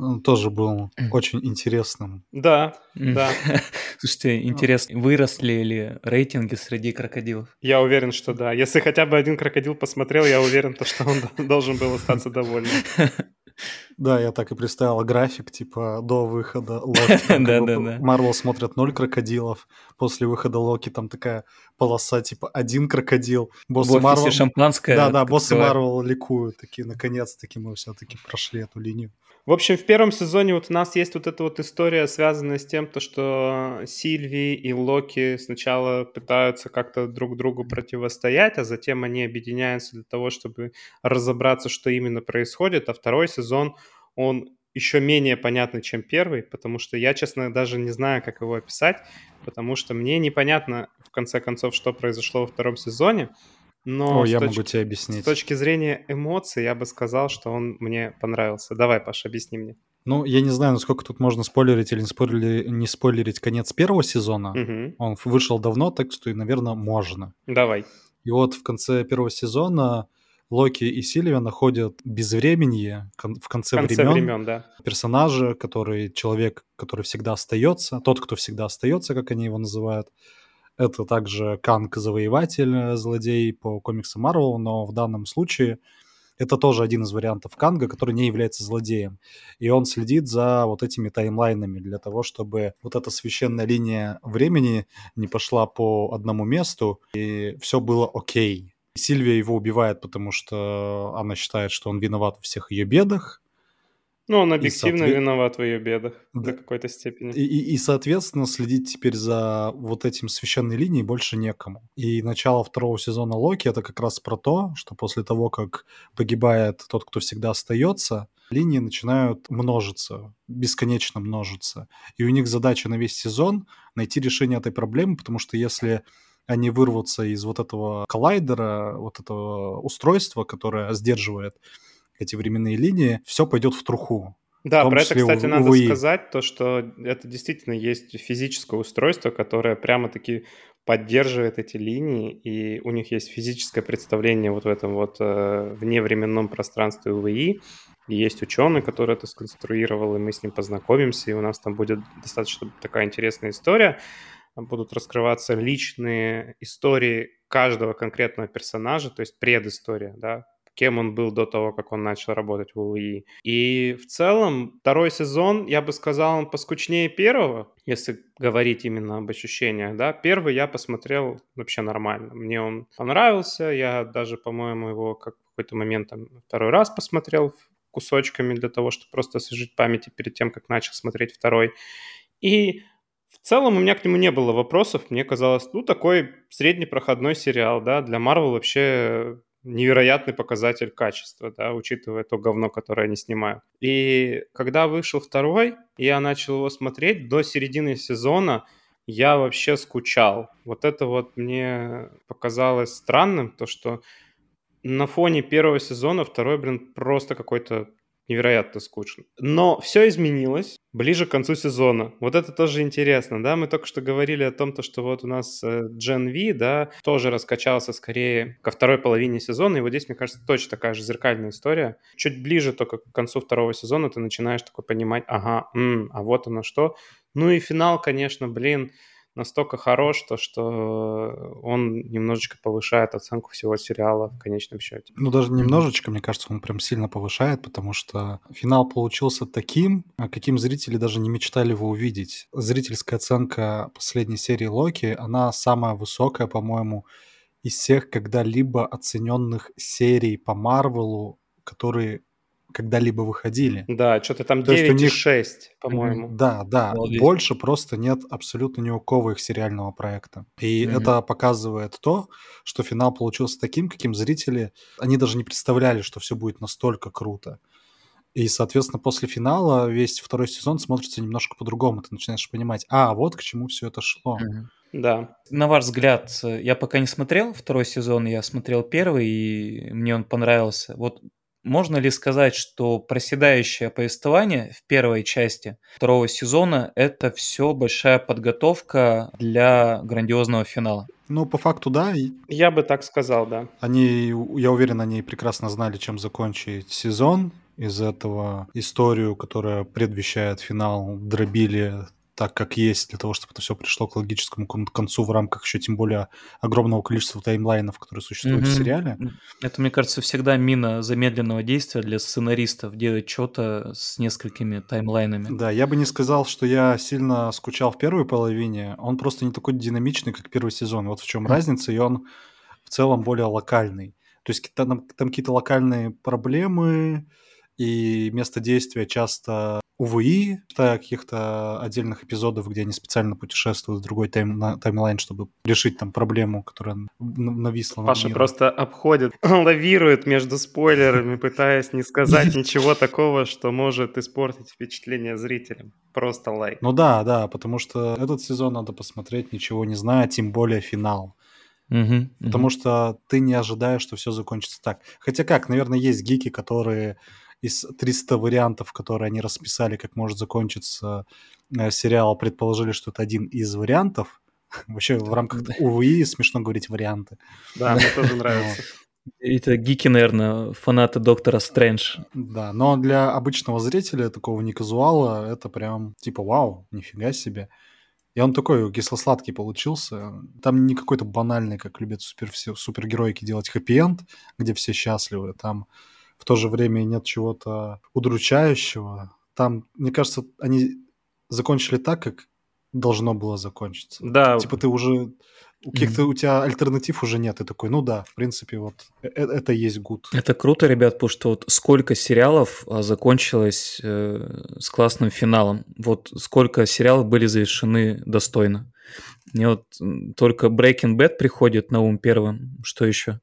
он тоже был очень интересным. Да, да. Слушайте, интересно, выросли ли рейтинги среди крокодилов? Я уверен, что да. Если хотя бы один крокодил посмотрел, я уверен, что он должен был остаться довольным. Да, я так и представил график, типа, до выхода Локи. Да, да, да. Марвел смотрят ноль крокодилов, после выхода Локи там такая полоса, типа, один крокодил. Боссы Марвел... шампанское. Да, да, боссы Марвел ликуют, такие, наконец-таки мы все-таки прошли эту линию. В общем, в первом сезоне вот у нас есть вот эта вот история, связанная с тем, то, что Сильви и Локи сначала пытаются как-то друг другу противостоять, а затем они объединяются для того, чтобы разобраться, что именно происходит. А второй сезон, он еще менее понятный, чем первый, потому что я, честно, даже не знаю, как его описать, потому что мне непонятно, в конце концов, что произошло во втором сезоне. Но О, я точ... могу тебе объяснить. С точки зрения эмоций, я бы сказал, что он мне понравился. Давай, Паша, объясни мне. Ну, я не знаю, насколько тут можно спойлерить или не спойлерить, не спойлерить конец первого сезона. Угу. Он вышел давно, так что, наверное, можно. Давай. И вот в конце первого сезона Локи и Сильвия находят безвременье в конце, в конце времен, времен да. персонажа, который человек, который всегда остается, тот, кто всегда остается, как они его называют, это также Канг-завоеватель, э, злодей по комиксам Марвел, но в данном случае это тоже один из вариантов Канга, который не является злодеем. И он следит за вот этими таймлайнами для того, чтобы вот эта священная линия времени не пошла по одному месту, и все было окей. Сильвия его убивает, потому что она считает, что он виноват во всех ее бедах. Ну, он объективно соответ... виноват в ее бедах да. до какой-то степени. И, и, и, соответственно, следить теперь за вот этим священной линией больше некому. И начало второго сезона Локи это как раз про то, что после того, как погибает тот, кто всегда остается, линии начинают множиться, бесконечно множиться. И у них задача на весь сезон найти решение этой проблемы, потому что если они вырвутся из вот этого коллайдера, вот этого устройства, которое сдерживает эти временные линии, все пойдет в труху. Да, про это, кстати, у, надо сказать, то, что это действительно есть физическое устройство, которое прямо-таки поддерживает эти линии, и у них есть физическое представление вот в этом вот э, вневременном пространстве УВИ, и есть ученый, который это сконструировал, и мы с ним познакомимся, и у нас там будет достаточно такая интересная история. Будут раскрываться личные истории каждого конкретного персонажа, то есть предыстория, да, кем он был до того, как он начал работать в УИ. И в целом второй сезон, я бы сказал, он поскучнее первого, если говорить именно об ощущениях, да. Первый я посмотрел вообще нормально. Мне он понравился, я даже, по-моему, его как в какой-то момент там второй раз посмотрел кусочками для того, чтобы просто освежить памяти перед тем, как начал смотреть второй. И в целом у меня к нему не было вопросов. Мне казалось, ну, такой среднепроходной сериал, да, для Marvel вообще невероятный показатель качества, да, учитывая то говно, которое они снимают. И когда вышел второй, я начал его смотреть, до середины сезона я вообще скучал. Вот это вот мне показалось странным, то что на фоне первого сезона второй, блин, просто какой-то невероятно скучно. Но все изменилось ближе к концу сезона. Вот это тоже интересно, да? Мы только что говорили о том, то, что вот у нас э, V, да, тоже раскачался скорее ко второй половине сезона, и вот здесь, мне кажется, точно такая же зеркальная история. Чуть ближе только к концу второго сезона ты начинаешь такой понимать, ага, м, а вот оно что. Ну и финал, конечно, блин, настолько хорош, то, что он немножечко повышает оценку всего сериала в конечном счете. Ну, даже немножечко, мне кажется, он прям сильно повышает, потому что финал получился таким, а каким зрители даже не мечтали его увидеть. Зрительская оценка последней серии Локи, она самая высокая, по-моему, из всех когда-либо оцененных серий по Марвелу, которые когда-либо выходили. Да, что-то там 9,6, них... по-моему. Да, да. Молодец. Больше просто нет абсолютно ни у кого их сериального проекта. И mm-hmm. это показывает то, что финал получился таким, каким зрители, они даже не представляли, что все будет настолько круто. И, соответственно, после финала весь второй сезон смотрится немножко по-другому. Ты начинаешь понимать, а, вот к чему все это шло. Mm-hmm. Да. На ваш взгляд, я пока не смотрел второй сезон, я смотрел первый, и мне он понравился. Вот можно ли сказать, что проседающее повествование в первой части второго сезона – это все большая подготовка для грандиозного финала? Ну, по факту, да. Я бы так сказал, да. Они, я уверен, они прекрасно знали, чем закончить сезон. Из этого историю, которая предвещает финал, дробили так, как есть, для того, чтобы это все пришло к логическому концу в рамках еще тем более огромного количества таймлайнов, которые существуют mm-hmm. в сериале. Это, мне кажется, всегда мина замедленного действия для сценаристов делать что-то с несколькими таймлайнами. Да, я бы не сказал, что я сильно скучал в первой половине. Он просто не такой динамичный, как первый сезон. Вот в чем mm-hmm. разница, и он в целом более локальный. То есть там, там какие-то локальные проблемы, и место действия часто УВИ, каких-то отдельных эпизодов, где они специально путешествуют в другой тайм, на, таймлайн, чтобы решить там проблему, которая нависла Паша мир. просто обходит, лавирует между спойлерами, пытаясь не сказать ничего такого, что может испортить впечатление зрителям. Просто лайк. Ну да, да, потому что этот сезон надо посмотреть, ничего не зная, тем более финал. Угу, потому угу. что ты не ожидаешь, что все закончится так. Хотя как, наверное, есть гики, которые из 300 вариантов, которые они расписали, как может закончиться э, сериал, предположили, что это один из вариантов. Вообще в рамках УВИ смешно говорить варианты. Да, мне тоже нравится. Это гики, наверное, фанаты Доктора Стрэндж. Да, но для обычного зрителя, такого не казуала, это прям типа вау, нифига себе. И он такой кисло-сладкий получился. Там не какой-то банальный, как любят супер, все, супергеройки делать хэппи-энд, где все счастливы. Там в то же время нет чего-то удручающего. Там, мне кажется, они закончили так, как должно было закончиться. Да. Типа ты уже у каких-то у тебя альтернатив уже нет. Ты такой, ну да, в принципе, вот э, э, это есть гуд. Это круто, ребят, потому что вот сколько сериалов а, закончилось э, с классным финалом. Вот сколько сериалов были завершены достойно. Мне вот только Breaking Bad приходит на ум первым. Что еще?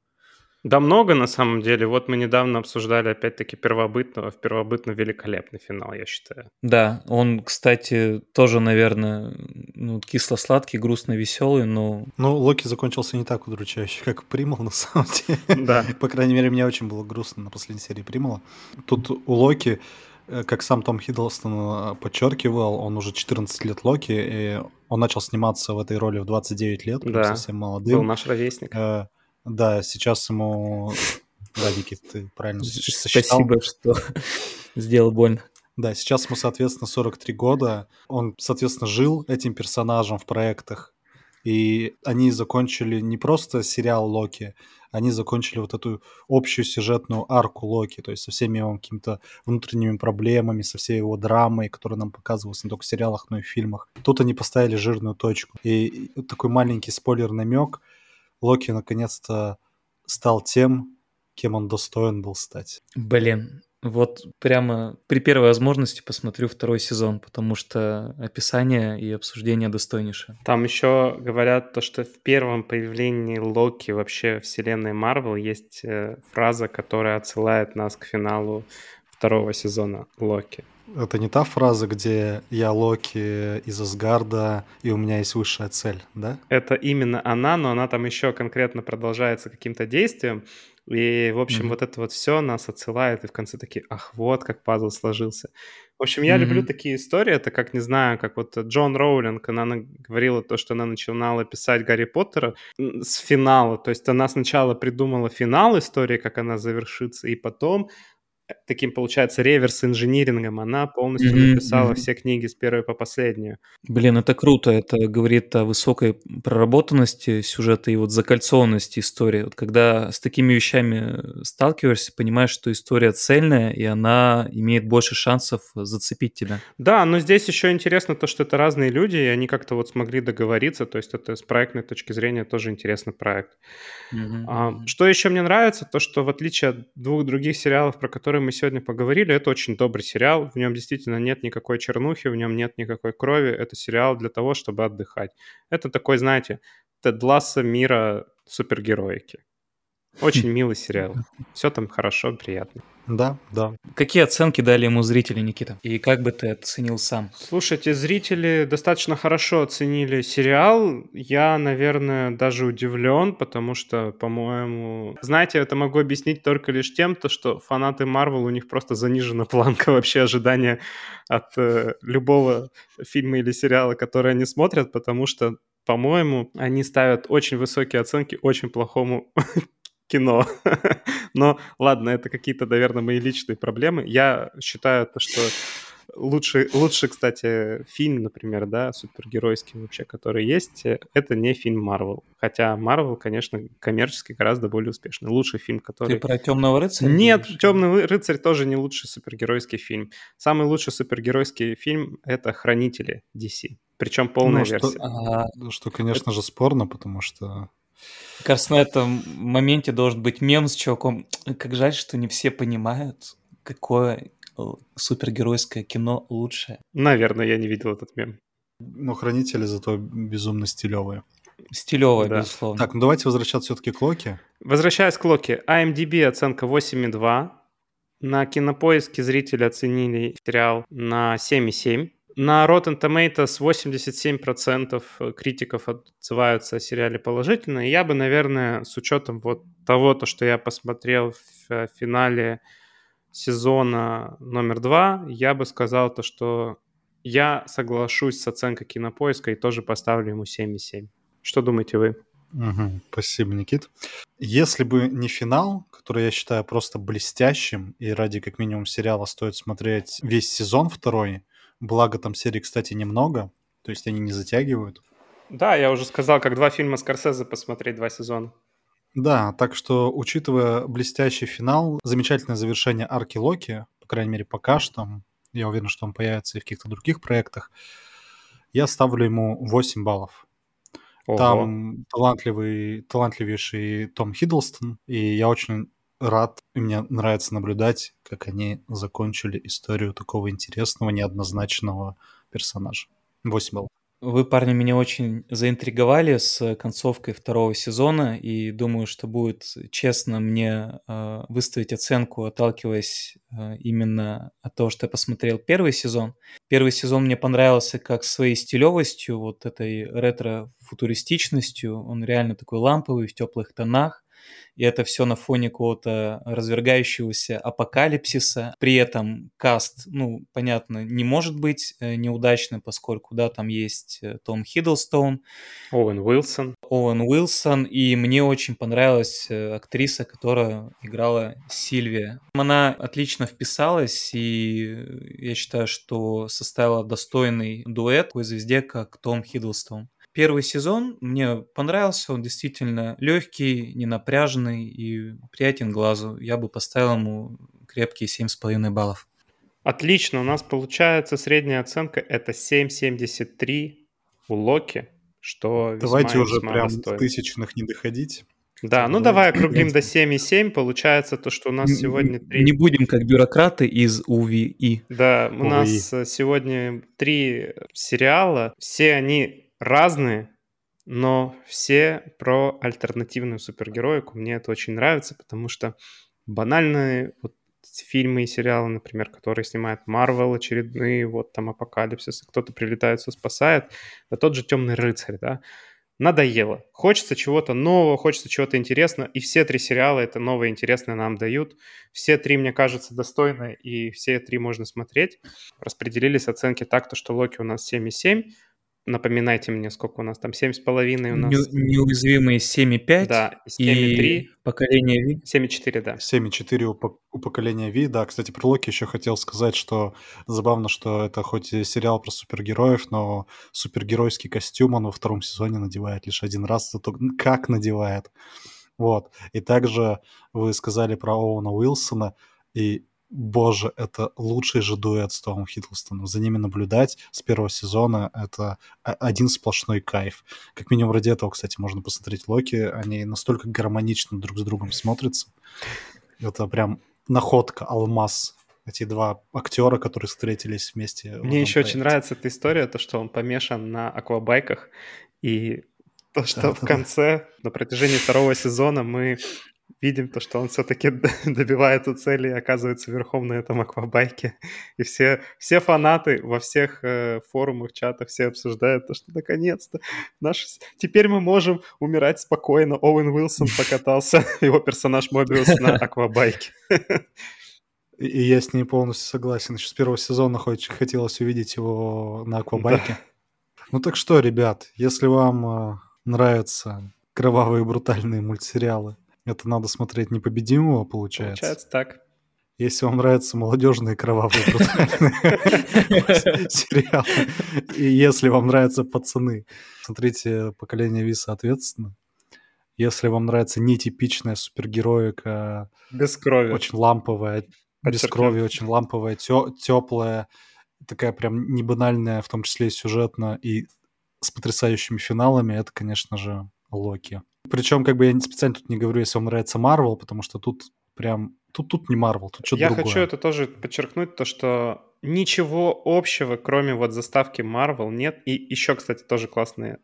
Да много на самом деле. Вот мы недавно обсуждали опять-таки первобытного. В первобытно великолепный финал, я считаю. Да, он, кстати, тоже, наверное, ну, кисло-сладкий, грустно-веселый, но... Ну, Локи закончился не так удручающе, как Примал, на самом деле. Да. По крайней мере, мне очень было грустно на последней серии Примала. Тут у Локи э, как сам Том Хиддлстон э, подчеркивал, он уже 14 лет Локи, и он начал сниматься в этой роли в 29 лет, да. совсем молодым. Был наш ровесник. Да, сейчас ему... Да, Никит, ты правильно сосчитал. Спасибо, что сделал больно. Да, сейчас ему, соответственно, 43 года. Он, соответственно, жил этим персонажем в проектах. И они закончили не просто сериал Локи, они закончили вот эту общую сюжетную арку Локи, то есть со всеми его какими-то внутренними проблемами, со всей его драмой, которая нам показывалась не только в сериалах, но и в фильмах. Тут они поставили жирную точку. И такой маленький спойлер-намек — Локи наконец-то стал тем, кем он достоин был стать. Блин, вот прямо при первой возможности посмотрю второй сезон, потому что описание и обсуждение достойнейшее. Там еще говорят то, что в первом появлении Локи вообще вселенной Марвел есть э, фраза, которая отсылает нас к финалу второго сезона Локи. Это не та фраза, где я Локи из Асгарда, и у меня есть высшая цель, да? Это именно она, но она там еще конкретно продолжается каким-то действием. И, в общем, mm-hmm. вот это вот все нас отсылает, и в конце такие, ах, вот как пазл сложился. В общем, я mm-hmm. люблю такие истории, это как, не знаю, как вот Джон Роулинг, она говорила то, что она начинала писать Гарри Поттера с финала, то есть она сначала придумала финал истории, как она завершится, и потом таким, получается, реверс-инжинирингом она полностью mm-hmm, написала mm-hmm. все книги с первой по последнюю. Блин, это круто. Это говорит о высокой проработанности сюжета и вот закольцованности истории. Вот когда с такими вещами сталкиваешься, понимаешь, что история цельная, и она имеет больше шансов зацепить тебя. Да, но здесь еще интересно то, что это разные люди, и они как-то вот смогли договориться. То есть это с проектной точки зрения тоже интересный проект. Mm-hmm. А, что еще мне нравится, то, что в отличие от двух других сериалов, про которые мы сегодня поговорили, это очень добрый сериал. В нем действительно нет никакой чернухи, в нем нет никакой крови. Это сериал для того, чтобы отдыхать. Это такой, знаете, Тед Ласса мира супергероики. Очень милый сериал. Все там хорошо, приятно. Да, да. Какие оценки дали ему зрители, Никита? И как бы ты оценил сам? Слушайте, зрители достаточно хорошо оценили сериал. Я, наверное, даже удивлен, потому что, по-моему... Знаете, это могу объяснить только лишь тем, то, что фанаты Марвел, у них просто занижена планка вообще ожидания от э, любого фильма или сериала, который они смотрят, потому что по-моему, они ставят очень высокие оценки очень плохому кино. Но ладно, это какие-то, наверное, мои личные проблемы. Я считаю, то, что лучший, лучший, кстати, фильм, например, да, супергеройский вообще, который есть, это не фильм Марвел. Хотя Марвел, конечно, коммерчески гораздо более успешный. Лучший фильм, который... Ты про Темного рыцаря? Нет, Темный рыцарь тоже не лучший супергеройский фильм. Самый лучший супергеройский фильм это Хранители DC. Причем полная ну, версия. Что, что, конечно же, спорно, потому что Кажется, на этом моменте должен быть мем с чуваком. Как жаль, что не все понимают, какое супергеройское кино лучшее. Наверное, я не видел этот мем. Но хранители зато безумно стилевые. Стилевая, да. безусловно. Так, ну давайте возвращаться все-таки к Локи. Возвращаясь к Локи. IMDb оценка 8,2. На кинопоиске зрители оценили сериал на 7,7. На Rotten Tomatoes 87% критиков отзываются о сериале положительно. И я бы, наверное, с учетом вот того, то, что я посмотрел в э, финале сезона номер два, я бы сказал то, что я соглашусь с оценкой кинопоиска и тоже поставлю ему 7,7. Что думаете вы? Угу, спасибо, Никит. Если бы не финал, который я считаю просто блестящим, и ради как минимум сериала стоит смотреть весь сезон второй, Благо там серий, кстати, немного, то есть они не затягивают. Да, я уже сказал, как два фильма Скорсезе посмотреть два сезона. Да, так что, учитывая блестящий финал, замечательное завершение арки Локи, по крайней мере, пока что, я уверен, что он появится и в каких-то других проектах, я ставлю ему 8 баллов. Ого. Там талантливый, талантливейший Том Хиддлстон, и я очень рад, и мне нравится наблюдать, как они закончили историю такого интересного, неоднозначного персонажа. 8 баллов. Вы, парни, меня очень заинтриговали с концовкой второго сезона, и думаю, что будет честно мне э, выставить оценку, отталкиваясь э, именно от того, что я посмотрел первый сезон. Первый сезон мне понравился как своей стилевостью, вот этой ретро-футуристичностью. Он реально такой ламповый, в теплых тонах и это все на фоне какого-то развергающегося апокалипсиса. При этом каст, ну, понятно, не может быть э, неудачным, поскольку, да, там есть э, Том Хиддлстоун, Оуэн Уилсон. Оуэн Уилсон, и мне очень понравилась э, актриса, которая играла Сильвия. Она отлично вписалась, и я считаю, что составила достойный дуэт такой звезде, как Том Хиддлстоун. Первый сезон мне понравился, он действительно легкий, ненапряженный и приятен глазу. Я бы поставил ему крепкие 7,5 баллов. Отлично, у нас получается средняя оценка это 7,73 у Локи, что Давайте уже весьма прям достойно. в тысячных не доходить. Да, ну давай округлим до 7,7, получается то, что у нас сегодня три... Не будем как бюрократы из УВИ. Да, у Ой. нас сегодня три сериала, все они разные, но все про альтернативную супергероику. Мне это очень нравится, потому что банальные вот фильмы и сериалы, например, которые снимает Марвел, очередные, вот там Апокалипсис, кто-то прилетает, все спасает, да тот же Темный рыцарь, да, надоело. Хочется чего-то нового, хочется чего-то интересного, и все три сериала это новое интересное нам дают. Все три, мне кажется, достойны, и все три можно смотреть. Распределились оценки так, то, что Локи у нас 7,7, Напоминайте мне, сколько у нас там, 7,5 у нас. Не- неуязвимые 7,5 Да, и 7,3, поколение Ви. 7,4, да. 7,4 у, у поколения Ви. Да, кстати, про Локи еще хотел сказать, что забавно, что это хоть и сериал про супергероев, но супергеройский костюм он во втором сезоне надевает лишь один раз, зато как надевает. Вот. И также вы сказали про Оуэна Уилсона, и боже, это лучший же дуэт с Томом Хиддлстоном. За ними наблюдать с первого сезона — это один сплошной кайф. Как минимум ради этого, кстати, можно посмотреть Локи. Они настолько гармонично друг с другом смотрятся. Это прям находка, алмаз. Эти два актера, которые встретились вместе. в Мне еще очень проекте. нравится эта история, то, что он помешан на аквабайках, и то, что в Да-да-да. конце, на протяжении второго сезона мы видим то, что он все-таки добивается цели и оказывается верхом на этом аквабайке. И все, все фанаты во всех э, форумах, чатах, все обсуждают то, что наконец-то наш... теперь мы можем умирать спокойно. Оуэн Уилсон покатался, его персонаж Мобиус на аквабайке. И, я с ней полностью согласен. Еще с первого сезона хоть хотелось увидеть его на аквабайке. Ну так что, ребят, если вам э, нравятся кровавые брутальные мультсериалы, это надо смотреть непобедимого, получается. Получается так. Если вам нравятся молодежные кровавые брутальные сериалы, и если вам нравятся пацаны, смотрите «Поколение Ви» соответственно. Если вам нравится нетипичная супергероика, Без крови. очень ламповая, без крови, очень ламповая, теплая, такая прям не банальная, в том числе и сюжетно, и с потрясающими финалами, это, конечно же, Локи. Причем, как бы я специально тут не говорю, если вам нравится Марвел, потому что тут прям... Тут, тут не Марвел, тут что-то Я другое. хочу это тоже подчеркнуть, то что ничего общего, кроме вот заставки Marvel, нет. И еще, кстати, тоже классные.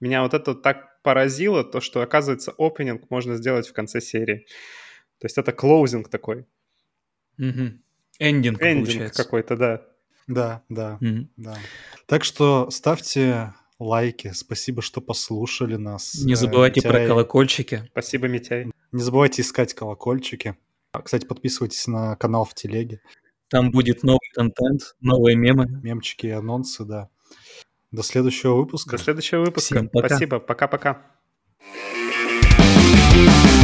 Меня вот это так поразило, то, что, оказывается, опенинг можно сделать в конце серии. То есть это клоузинг такой. Мгм. Эндинг, Эндинг получается. какой-то, да. Да, да, Мгм. да. Так что ставьте лайки. Спасибо, что послушали нас. Не Э, забывайте про Митяй. колокольчики. Спасибо, Митяй. Не забывайте искать колокольчики. А, Кстати, подписывайтесь на канал в телеге. Там будет новый контент, новые мемы. Мемчики и анонсы, да. До следующего выпуска. До следующего выпуска. Всем пока. Спасибо. Пока-пока. Thank